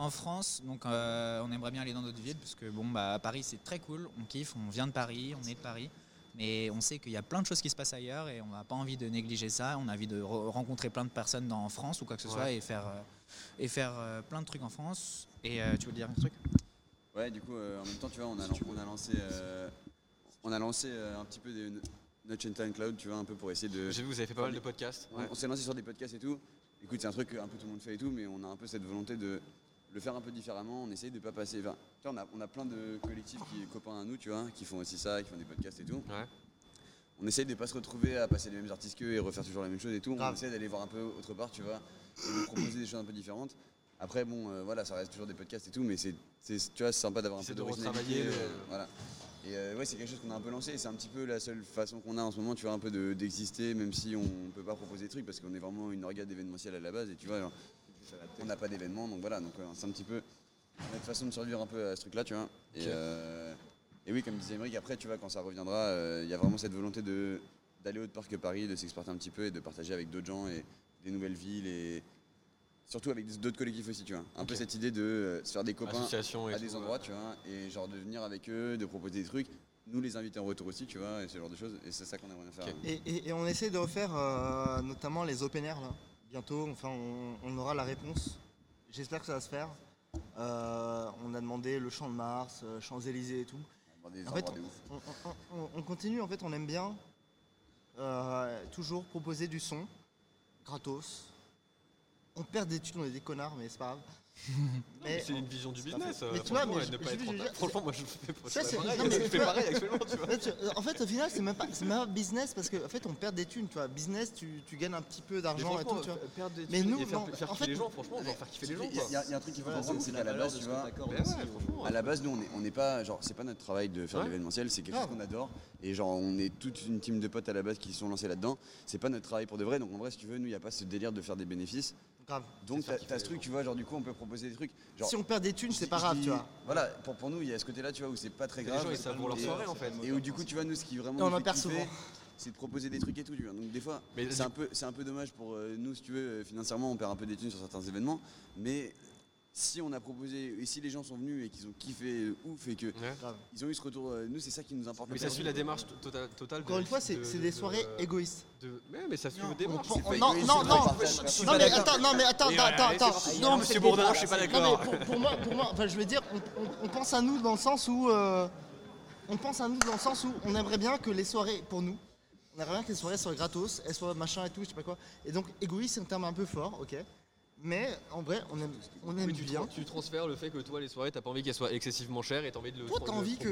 En France, donc euh, on aimerait bien aller dans d'autres villes parce que bon bah Paris c'est très cool, on kiffe, on vient de Paris, on est de Paris, mais on sait qu'il y a plein de choses qui se passent ailleurs et on n'a pas envie de négliger ça. On a envie de re- rencontrer plein de personnes dans en France ou quoi que ce Ouais. soit et faire euh, et faire euh, plein de trucs en France. Et euh, tu veux dire un truc? Ouais, du coup, euh, en même temps, tu vois, on a, lan- on a lancé, euh, on a lancé euh, un petit peu des Notch and Time Cloud, tu vois, un peu pour essayer de. J'ai vu, vous avez fait pas mal de podcasts, on s'est lancé sur des podcasts et tout. Écoute, c'est un truc que un peu tout le monde fait et tout, mais on a un peu cette volonté de le faire un peu différemment. On essaye de pas passer. Enfin, tu vois, on a, on a plein de collectifs qui copains à nous, tu vois, qui font aussi ça, qui font des podcasts et tout. On essaye de pas se retrouver à passer les mêmes artistes qu'eux et refaire toujours la même chose et tout. On essaie d'aller voir un peu autre part, tu vois, et de proposer des choses un peu différentes. Après, bon, euh, voilà, ça reste toujours des podcasts et tout, mais c'est, c'est- tu vois, c'est sympa d'avoir un peu de d'originalité. euh, voilà. Et euh, ouais, c'est quelque chose qu'on a un peu lancé. et C'est un petit peu la seule façon qu'on a en ce moment, tu vois, un peu de- d'exister, même si on peut pas proposer des trucs parce qu'on est vraiment une organe événementielle à la base. Et tu vois, genre, on n'a pas d'événement, donc voilà. Donc euh, c'est un petit peu notre façon de survivre un peu à ce truc-là, tu vois. Et, euh, et oui, comme disait Émeric, après, tu vois, quand ça reviendra, euh, il y a vraiment cette volonté de d'aller autre part que Paris, de s'exporter un petit peu et de partager avec d'autres gens et des nouvelles villes et surtout avec d'autres collectifs aussi, tu vois. Un peu cette idée de euh, se faire des copains à tout, des ouais. endroits, tu vois, et genre de venir avec eux, de proposer des trucs, nous les inviter en retour aussi, tu vois, et ce genre de choses. Et c'est ça qu'on aimerait bien faire. Et, et- et on essaie de refaire euh, notamment les open air là. Bientôt, enfin, on, on aura la réponse. J'espère que ça va se faire. Euh, on a demandé le Champ de Mars, euh, Champs-Élysées et tout. En fait, on continue, en fait, on aime bien euh, toujours proposer du son gratos. On perd des thunes, on est des connards, mais c'est pas grave. Mais c'est une vision du business, euh, Mais tu vois, franchement, mais ne je- pas être je- Franchement, moi, je fais pas- Ça, pareil, pareil actuellement, tu vois. En fait, au final, c'est même pas, c'est même pas business parce qu'en en fait, on perd des thunes, tu vois. Business, tu, tu gagnes un petit peu d'argent et tout, tu vois. Mais nous, faire- en kiffer fait, les gens, franchement, genre faire kiffer les gens, Il y, a- un truc qu'il faut comprendre, c'est qu'à la base, tu vois, franchement, à la base, nous, on n'est on pas, genre, c'est pas notre travail de faire l'événementiel, c'est quelque chose qu'on adore. Et genre, on est toute une team de potes à la base qui se sont lancés là-dedans. C'est pas notre travail pour de vrai, donc en vrai, si tu veux, nous, il n'y a pas ce délire de faire des bénéfices. Grave. Donc, t'as t'as ce truc, tu vois, genre, du coup, on peut proposer des trucs. Genre, Si on perd des thunes, je c'est dis- pas je grave, dis- tu vois. Voilà, pour, pour nous, il y a ce côté-là, tu vois, où c'est pas très Les grave. gens, ils savourent leur Et- soirée, en fait. Et où, du coup, tu vois, nous, ce qui vraiment. Et on nous en fait perd kiffer, souvent. C'est de proposer des trucs et tout, tu vois. Donc, des fois, Mais c'est du- un, peu, c'est un peu dommage pour euh, nous, si tu veux, euh, financièrement, on perd un peu des thunes sur certains événements. Mais si on a proposé et si les gens sont venus et qu'ils ont kiffé euh, ouf et que ils ont eu ce retour, euh, nous c'est ça qui nous importe. Mais le ça plus. suit la démarche to- totale. totale Encore de- une fois, c'est de- c'est des de- soirées de- égoïstes. de- Mais, mais ça suit une démarche. on- c'est pas non, égoïste, non, c'est non, pas- non, mais attends, non, mais attends, Et attends, voilà, attends, parti. Non, Monsieur Bourdin, je suis pas non, d'accord. mais pour, pour moi, pour moi, enfin, je veux dire, on, on- on pense à nous dans le sens où, euh, on pense à nous dans le sens où on aimerait bien que les soirées, pour nous, on aimerait bien que les soirées soient gratos, elles soient machin et tout, je sais pas quoi. Et donc, égoïste, c'est un terme un peu fort, ok. Mais en vrai, on aime, on aime tu, bien. tu transfères le fait que toi, les soirées, t'as pas envie qu'elles soient excessivement chères et t'as envie de le Toi, t'as envie que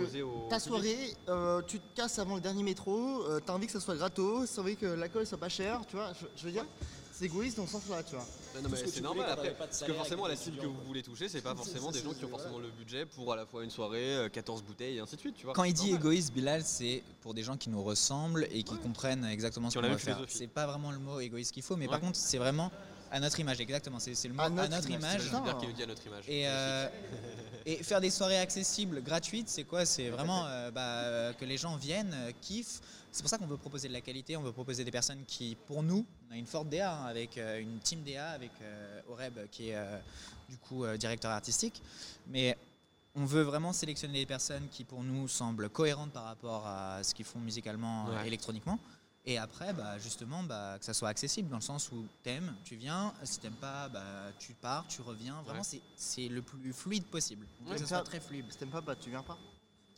ta public. soirée, euh, tu te casses avant le dernier métro, euh, t'as envie que ça soit gratos, t'as envie que l'alcool soit pas cher, tu vois. Je, je veux dire, c'est égoïste dans ce sens-là, tu vois. Non, non, mais c'est normal après. Parce que forcément, la cible que vous voulez toucher, c'est pas forcément des gens qui ont forcément le budget pour à la fois une soirée, euh, 14 bouteilles et ainsi de suite, tu vois. Quand il dit égoïste, Bilal, c'est pour des gens qui nous ressemblent et qui comprennent exactement ce qu'on la va faire. C'est pas vraiment le mot égoïste qu'il faut, mais Ouais. par contre, c'est vraiment à notre image, exactement. C'est le mot À notre image. C'est Gilbert qui nous dit à notre image. Et, euh, et faire des soirées accessibles, gratuites, c'est quoi? C'est vraiment euh, bah, euh, que les gens viennent, euh, kiffent. C'est pour ça qu'on veut proposer de la qualité, on veut proposer des personnes qui, pour nous, on a une forte DA hein, avec euh, une team DA, avec euh, Oreb qui est euh, du coup euh, directeur artistique. Mais on veut vraiment sélectionner des personnes qui, pour nous, semblent cohérentes par rapport à ce qu'ils font musicalement, euh, Ouais. électroniquement. Et après, bah, justement, bah, que ça soit accessible dans le sens où t'aimes, tu viens, si t'aimes pas, bah, tu pars, tu reviens. Vraiment, Ouais. c'est- le plus fluide possible. Ouais, que ça Ça- soit très fluide. Si t'aimes pas, bah tu viens pas.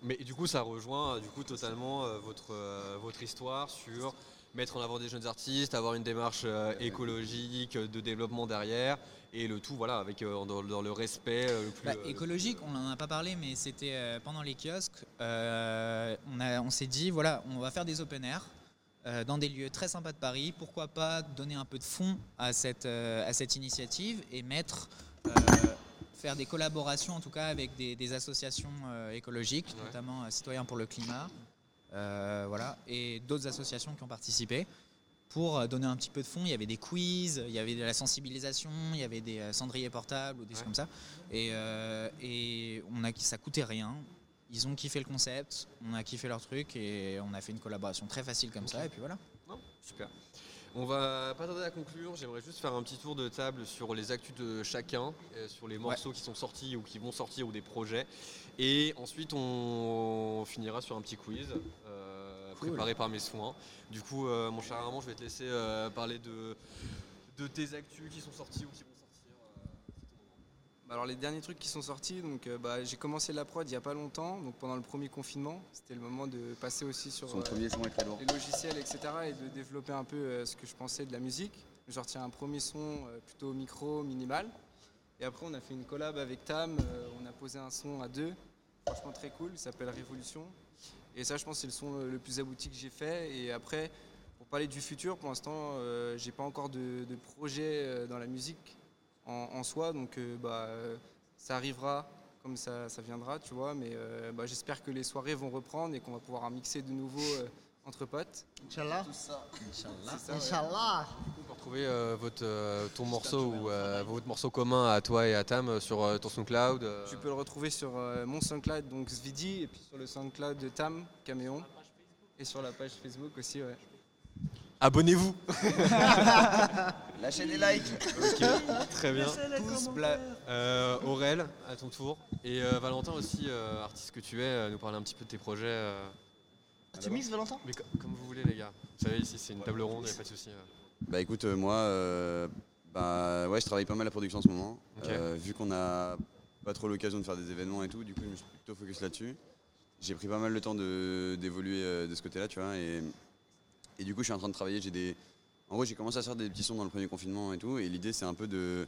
Mais du coup, ça rejoint euh, du coup totalement euh, votre, euh, votre histoire sur mettre en avant des jeunes artistes, avoir une démarche euh, écologique, de développement derrière, et le tout, voilà, avec euh, dans, dans le respect euh, le plus. Bah, euh, écologique, on n'en a pas parlé, mais c'était euh, pendant les kiosques. euh, on a- on s'est dit, voilà, on va faire des open air euh, dans des lieux très sympas de Paris. Pourquoi pas donner un peu de fond à cette, euh, à cette initiative et mettre, euh, faire des collaborations en tout cas avec des, des associations écologiques, Ouais. notamment Citoyens pour le climat, voilà, et d'autres associations qui ont participé pour donner un petit peu de fond. Il y avait des quiz, il y avait de la sensibilisation, il y avait des cendriers portables ou des choses comme ça. Et, et on a, ça coûtait rien. Ils ont kiffé le concept, on a kiffé leur truc et on a fait une collaboration très facile comme ça. Et puis voilà. Non, super. On va pas tarder à conclure. J'aimerais juste faire un petit tour de table sur les actus de chacun, euh, sur les morceaux qui sont sortis ou qui vont sortir ou des projets. Et ensuite, on finira sur un petit quiz euh, Cool. préparé par mes soins. Du coup, euh, mon cher Armand, je vais te laisser euh, parler de, de tes actus qui sont sortis ou qui vont sortir. Alors les derniers trucs qui sont sortis, donc euh, bah, j'ai commencé la prod il y a pas longtemps, donc pendant le premier confinement, c'était le moment de passer aussi sur euh, premier son les logiciels, etc. et de développer un peu euh, ce que je pensais de la musique. J'ai sorti un premier son plutôt micro, minimal. Et après on a fait une collab avec Tam, on a posé un son à deux, franchement très cool, il s'appelle Révolution. Et ça je pense que c'est le son le plus abouti que j'ai fait. Et après, pour parler du futur, pour l'instant j'ai pas encore de, de projet dans la musique en, en soi, donc euh, bah, ça arrivera comme ça, ça viendra, tu vois. Mais euh, bah, j'espère que les soirées vont reprendre et qu'on va pouvoir mixer de nouveau euh, entre potes. Inch'Allah. Inch'Allah. On peut retrouver euh, votre, euh, ton morceau ou euh, votre morceau commun à toi et à Tam sur euh, ton SoundCloud. euh, Tu peux le retrouver sur euh, mon SoundCloud, donc Svidi, et puis sur le SoundCloud de Tam, Caméon, et sur la page Facebook aussi, ouais. Abonnez-vous Lâchez des likes. Ok, très bien. Bla- Euh, Aurel, à ton tour. Et euh, Valentin aussi, euh, artiste que tu es, euh, nous parler un petit peu de tes projets. euh. Tu mixes, Valentin? Mais co- comme vous voulez, les gars. Vous savez, ici, c'est une table ronde, il n'y a pas de souci. euh. Bah écoute, euh, moi, euh, bah ouais, je travaille pas mal la production en ce moment. Ok. Euh, vu qu'on a pas trop l'occasion de faire des événements et tout, du coup, je me suis plutôt focus là-dessus. J'ai pris pas mal le temps de- d'évoluer euh, de ce côté-là, tu vois. Et, et du coup, je suis en train de travailler. J'ai des, en gros, j'ai commencé à faire des petits sons dans le premier confinement et tout. Et l'idée, c'est un peu de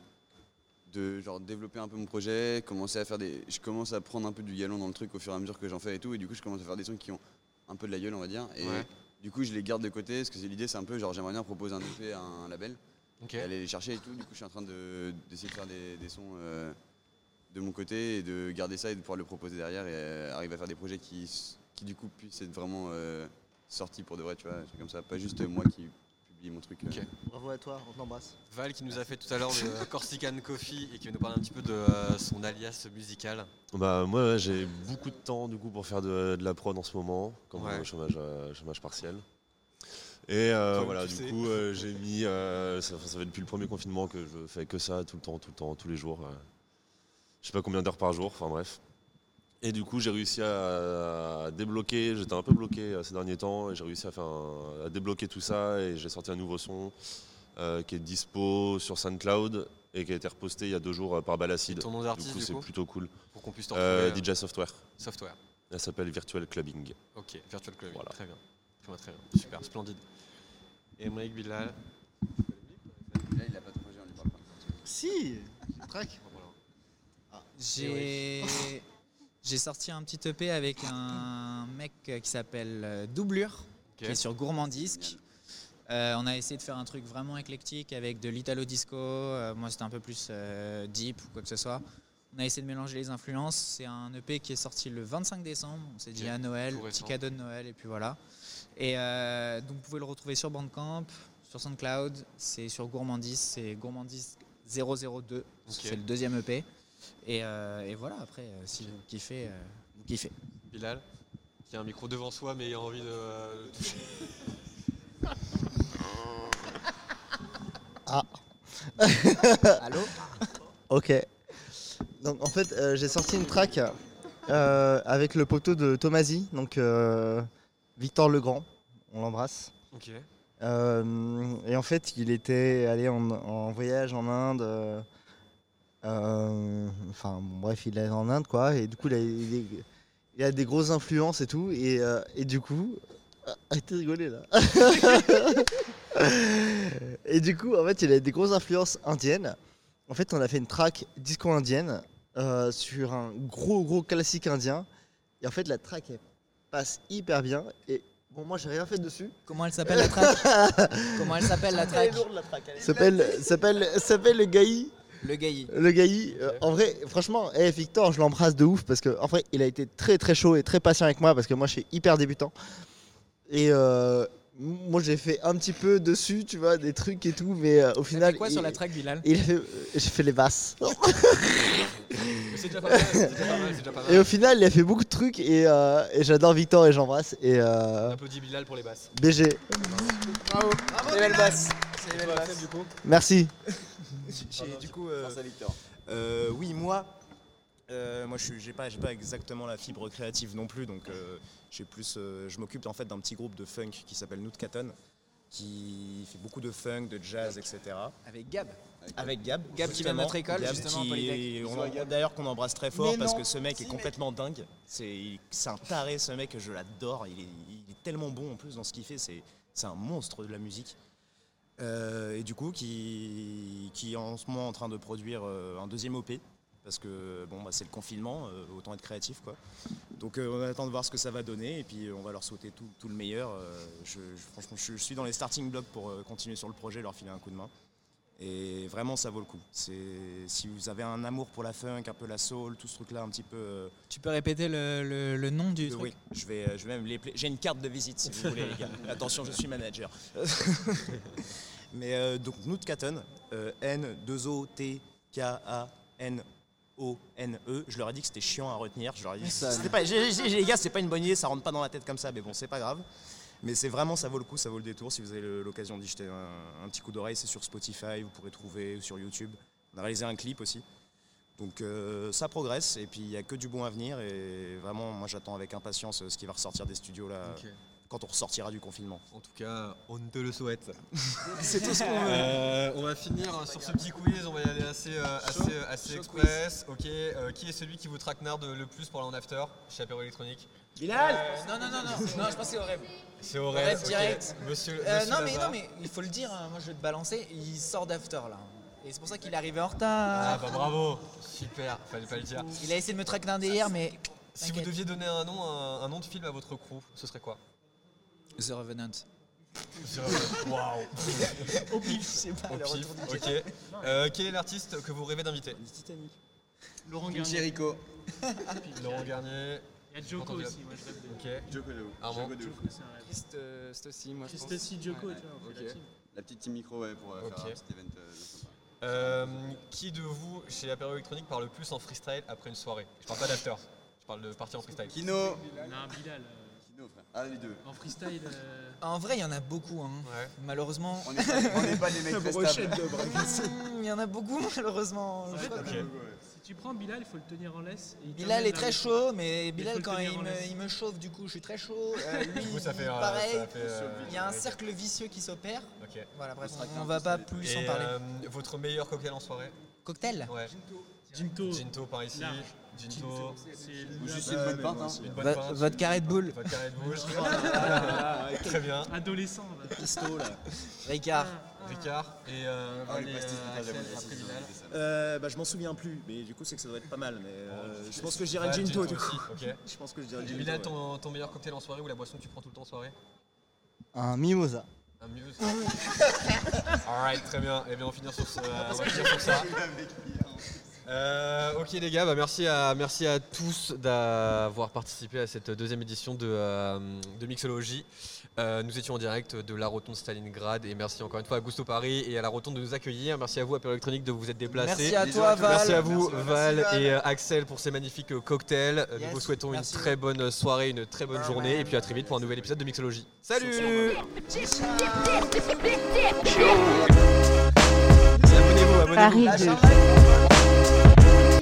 de genre développer un peu mon projet, commencer à faire des, je commence à prendre un peu du galon dans le truc au fur et à mesure que j'en fais et tout. Et du coup, je commence à faire des sons qui ont un peu de la gueule, on va dire. Et Ouais. du coup, je les garde de côté parce que c'est- l'idée, c'est un peu genre j'aimerais bien proposer un EP à un label et aller les chercher et tout. Du coup, je suis en train de- d'essayer de faire des, des sons euh, de mon côté et de garder ça et de pouvoir le proposer derrière et euh, arriver à faire des projets qui, qui du coup puissent être vraiment euh, sortis pour de vrai, tu vois, un truc comme ça, pas juste moi qui publie mon truc. euh. Bravo à toi, on t'embrasse. Val qui nous a fait tout à l'heure le Corsican Coffee et qui va nous parler un petit peu de euh, son alias musical. Bah moi ouais, j'ai beaucoup de temps du coup pour faire de, de la prod en ce moment, comme Ouais. au chômage, euh, chômage partiel. Et euh, voilà, du sais. coup euh, j'ai mis, euh, ça, ça fait depuis le premier confinement que je fais que ça tout le temps, tout le temps, tous les jours. euh. je sais pas combien d'heures par jour, enfin bref. Et du coup, j'ai réussi à, à débloquer, j'étais un peu bloqué euh, ces derniers temps, et j'ai réussi à, faire un- à débloquer tout ça, et j'ai sorti un nouveau son euh, qui est dispo sur SoundCloud et qui a été reposté il y a deux jours euh, par Balacid. Ton nom d'artiste, Du coup, c'est plutôt cool. Pour qu'on puisse te Euh, DJ Software. Software. Elle s'appelle Virtual Clubbing. Ok, Virtual Clubbing. Voilà. Très bien. Très bien, très bien. Super, splendide. Et Mike Bilal. Là, il a pas de projet, on lui parle pas. Si, track. J'ai j'ai sorti un petit EP avec un mec qui s'appelle euh, Doublure, qui est sur Gourmandisque. Euh, on a essayé de faire un truc vraiment éclectique avec de l'italo disco. euh, moi, c'était un peu plus euh, deep ou quoi que ce soit. On a essayé de mélanger les influences. C'est un EP qui est sorti le 25 décembre. On s'est dit à Noël, petit cadeau de Noël, et puis voilà. Et donc, vous pouvez le retrouver sur Bandcamp, sur SoundCloud. C'est sur Gourmandisque. C'est Gourmandisque 002. C'est le deuxième EP. Et, euh, et voilà, après, euh, si vous kiffez, euh, vous kiffez. Bilal, qui a un micro devant soi, mais il a envie de le toucher. Ah. Allô? Ok. Donc en fait, euh, j'ai sorti une track euh, avec le poteau de Tomasi, donc euh, Victor Legrand. On l'embrasse. Ok. Euh, et en fait, il était allé en, en voyage en Inde. Euh, enfin, bon, bref, il est en Inde, quoi. Et du coup, il a, il est- il a des grosses influences et tout. Et, euh, et du coup. ah, Arrêtez de rigoler là. et du coup, en fait, il a des grosses influences indiennes. En fait, on a fait une track disco indienne euh, sur un gros, gros classique indien. Et en fait, la track, elle passe hyper bien. Et bon, moi, j'ai rien fait dessus. Comment elle s'appelle la track? Comment elle s'appelle la track? S'appelle s'appelle s'appelle le Gaï. Le Gaï. Le Gaï. euh, en vrai, franchement, eh, Victor, je l'embrasse de ouf parce que en vrai, il a été très très chaud et très patient avec moi parce que moi, je suis hyper débutant. Et euh, moi, j'ai fait un petit peu dessus, tu vois, des trucs et tout, mais euh, au final. fait quoi il- sur la track, Bilal il a fait- euh, J'ai fait les basses. Mais c'est déjà pas mal, c'est déjà pas mal, c'est déjà pas mal. Et au final, il a fait beaucoup de trucs et, euh, et j'adore Victor et j'embrasse. Et euh, On applaudit Bilal pour les basses. BG. Bravo. C'est les belles basses. C'est les belles basses. Du coup. Merci. Du coup, euh, euh, oui, moi, euh, moi, je j'ai pas, j'ai pas exactement la fibre créative non plus, donc euh, j'ai plus, euh, je m'occupe en fait d'un petit groupe de funk qui s'appelle Nootkaton, qui fait beaucoup de funk, de jazz, etc. Avec Gab. Avec Gab. Gab qui vient de justement. notre école, Gab justement, qui- D'ailleurs, qu'on embrasse très fort parce que ce mec si, est mais- complètement dingue. C'est c'est un taré, ce mec, je l'adore. Il est, il est tellement bon en plus dans ce qu'il fait. C'est c'est un monstre de la musique. Euh, et du coup, qui, est en ce moment en train de produire euh, un deuxième OP. Parce que bon, bah, c'est le confinement, euh, autant être créatif. quoi. Donc on attend de voir ce que ça va donner et puis on va leur souhaiter tout, le meilleur. Franchement, je, suis dans les starting blocks pour continuer sur le projet, leur filer un coup de main. Et vraiment, ça vaut le coup. C'est si vous avez un amour pour la funk, un peu la soul, tout ce truc-là, un petit peu. euh, Tu peux répéter le, le- le nom du euh, truc? Oui, je vais, euh, je vais même les J'ai une carte de visite si vous voulez, les gars. Attention, je suis manager. Mais euh, donc, Nootkaton, euh, N-2-O-T-K-A-N-O-N-E. Je leur ai dit que c'était chiant à retenir. Je leur ai dit, les gars, c'est pas une bonne idée, ça rentre pas dans la tête comme ça, mais bon, c'est pas grave. Mais c'est vraiment, ça vaut le coup, ça vaut le détour. Si vous avez l'occasion d'y jeter un, un petit coup d'oreille, c'est sur Spotify, vous pourrez trouver sur YouTube. On a réalisé un clip aussi. Donc euh, ça progresse et puis il n'y a que du bon à venir et vraiment moi j'attends avec impatience euh, ce qui va ressortir des studios là quand on ressortira du confinement. En tout cas, on te le souhaite. C'est tout ce qu'on veut. Euh, on va finir sur ce petit quiz, on va y aller assez, euh, assez, assez express. Ok, euh, qui est celui qui vous traquenarde le plus pour aller en after? Chez Apéro Électronique Bilal Non, non, non, non, non, je pense que c'est au rêve. C'est au Au rêve, direct. Monsieur, Euh, monsieur non, mais, non, mais il faut le dire, hein, moi je vais te balancer, il sort d'after là. Et c'est pour ça qu'il est arrivé en retard. Ah bah bravo, super, fallait pas le dire. Il a essayé de me traquenarder hier, mais. Si vous deviez donner un nom, un, un nom de film à votre crew, ce serait quoi? The Revenant. The Revenant, Waouh Au pif, je sais pas, Au le pif, retour du ok. Euh, quel est l'artiste que vous rêvez d'inviter? Titanic. Laurent Garnier. Jericho. Laurent Garnier. Il y a Joko aussi, moi je rêve de. Ok. Joko de ouf. Armand. Joko de ouf. Un. Christ, euh, moi je Christ pense. aussi, Joko, tu vois, on fait la team. La petite team micro, ouais, pour euh, Ok. faire un petit event euh, sympa. Euh, qui de vous, chez Apéro Électronique, parle le plus en freestyle après une soirée? Je parle pas d'after, je parle de partie en freestyle. Kino Non, Bilal. euh, Kino, frère. Ah, les deux. En freestyle. euh, En vrai, il y en a beaucoup, hein. Ouais. malheureusement. On n'est pas, on des mecs. Il y en a beaucoup, malheureusement. Tu prends Bilal, il faut le tenir en laisse. et il Bilal est très chaud, mais Bilal quand il me, laisse. il me chauffe, du coup je suis très chaud. Euh, lui, Du coup, ça fait, euh, pareil. ça fait, euh, il y a un cercle vicieux qui s'opère. Ok. Voilà, bref, on, on va pas plus Et, en parler. euh, votre meilleur cocktail en soirée Cocktail Ouais. Ginto. Ginto par ici. Large. Ginto. Juste une bonne pinte, hein. Une bonne Va- pinte. votre carré de boule. Votre carré de boule. Très bien. Adolescent. Pisto là. Ricard. Ricard. Et euh, Ah, pastis, euh, Axel, après Bilal. Euh, bah, je m'en souviens plus, mais du coup c'est que ça doit être pas mal. Mais euh, je pense que je dirais Ouais, Ginto du coup. Je pense que je dirais Et Ginto. Bilal, ouais. ton, ton meilleur cocktail en soirée ou la boisson que tu prends tout le temps en soirée? Un mimosa. Un mieux. Alright, très bien. Et bien, on va finir sur, ce- on va finir sur ça. Euh, ok les gars, bah merci, à, merci à tous d'avoir participé à cette deuxième édition de, euh, de Mixologie. Euh, nous étions en direct de la Rotonde Stalingrad et merci encore une fois à Gusto Paris et à la Rotonde de nous accueillir. Merci à vous à Père Électronique de vous être déplacés. Merci à toi, Val. Merci à vous Merci, Val Val. et euh, Axel pour ces magnifiques euh, cocktails. Euh, Yes, nous vous souhaitons merci. une très bonne soirée, une très bonne journée et puis à très vite pour un nouvel épisode de Mixologie. Salut Abonnez-vous, abonnez-vous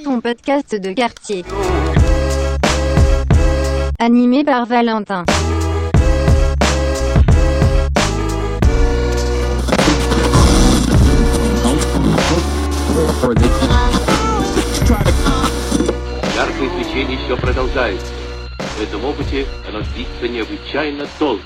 Paris 2. Ton podcast de quartier. Animé par Valentin. Яркое свечение еще продолжается. В этом опыте оно длится необычайно долго.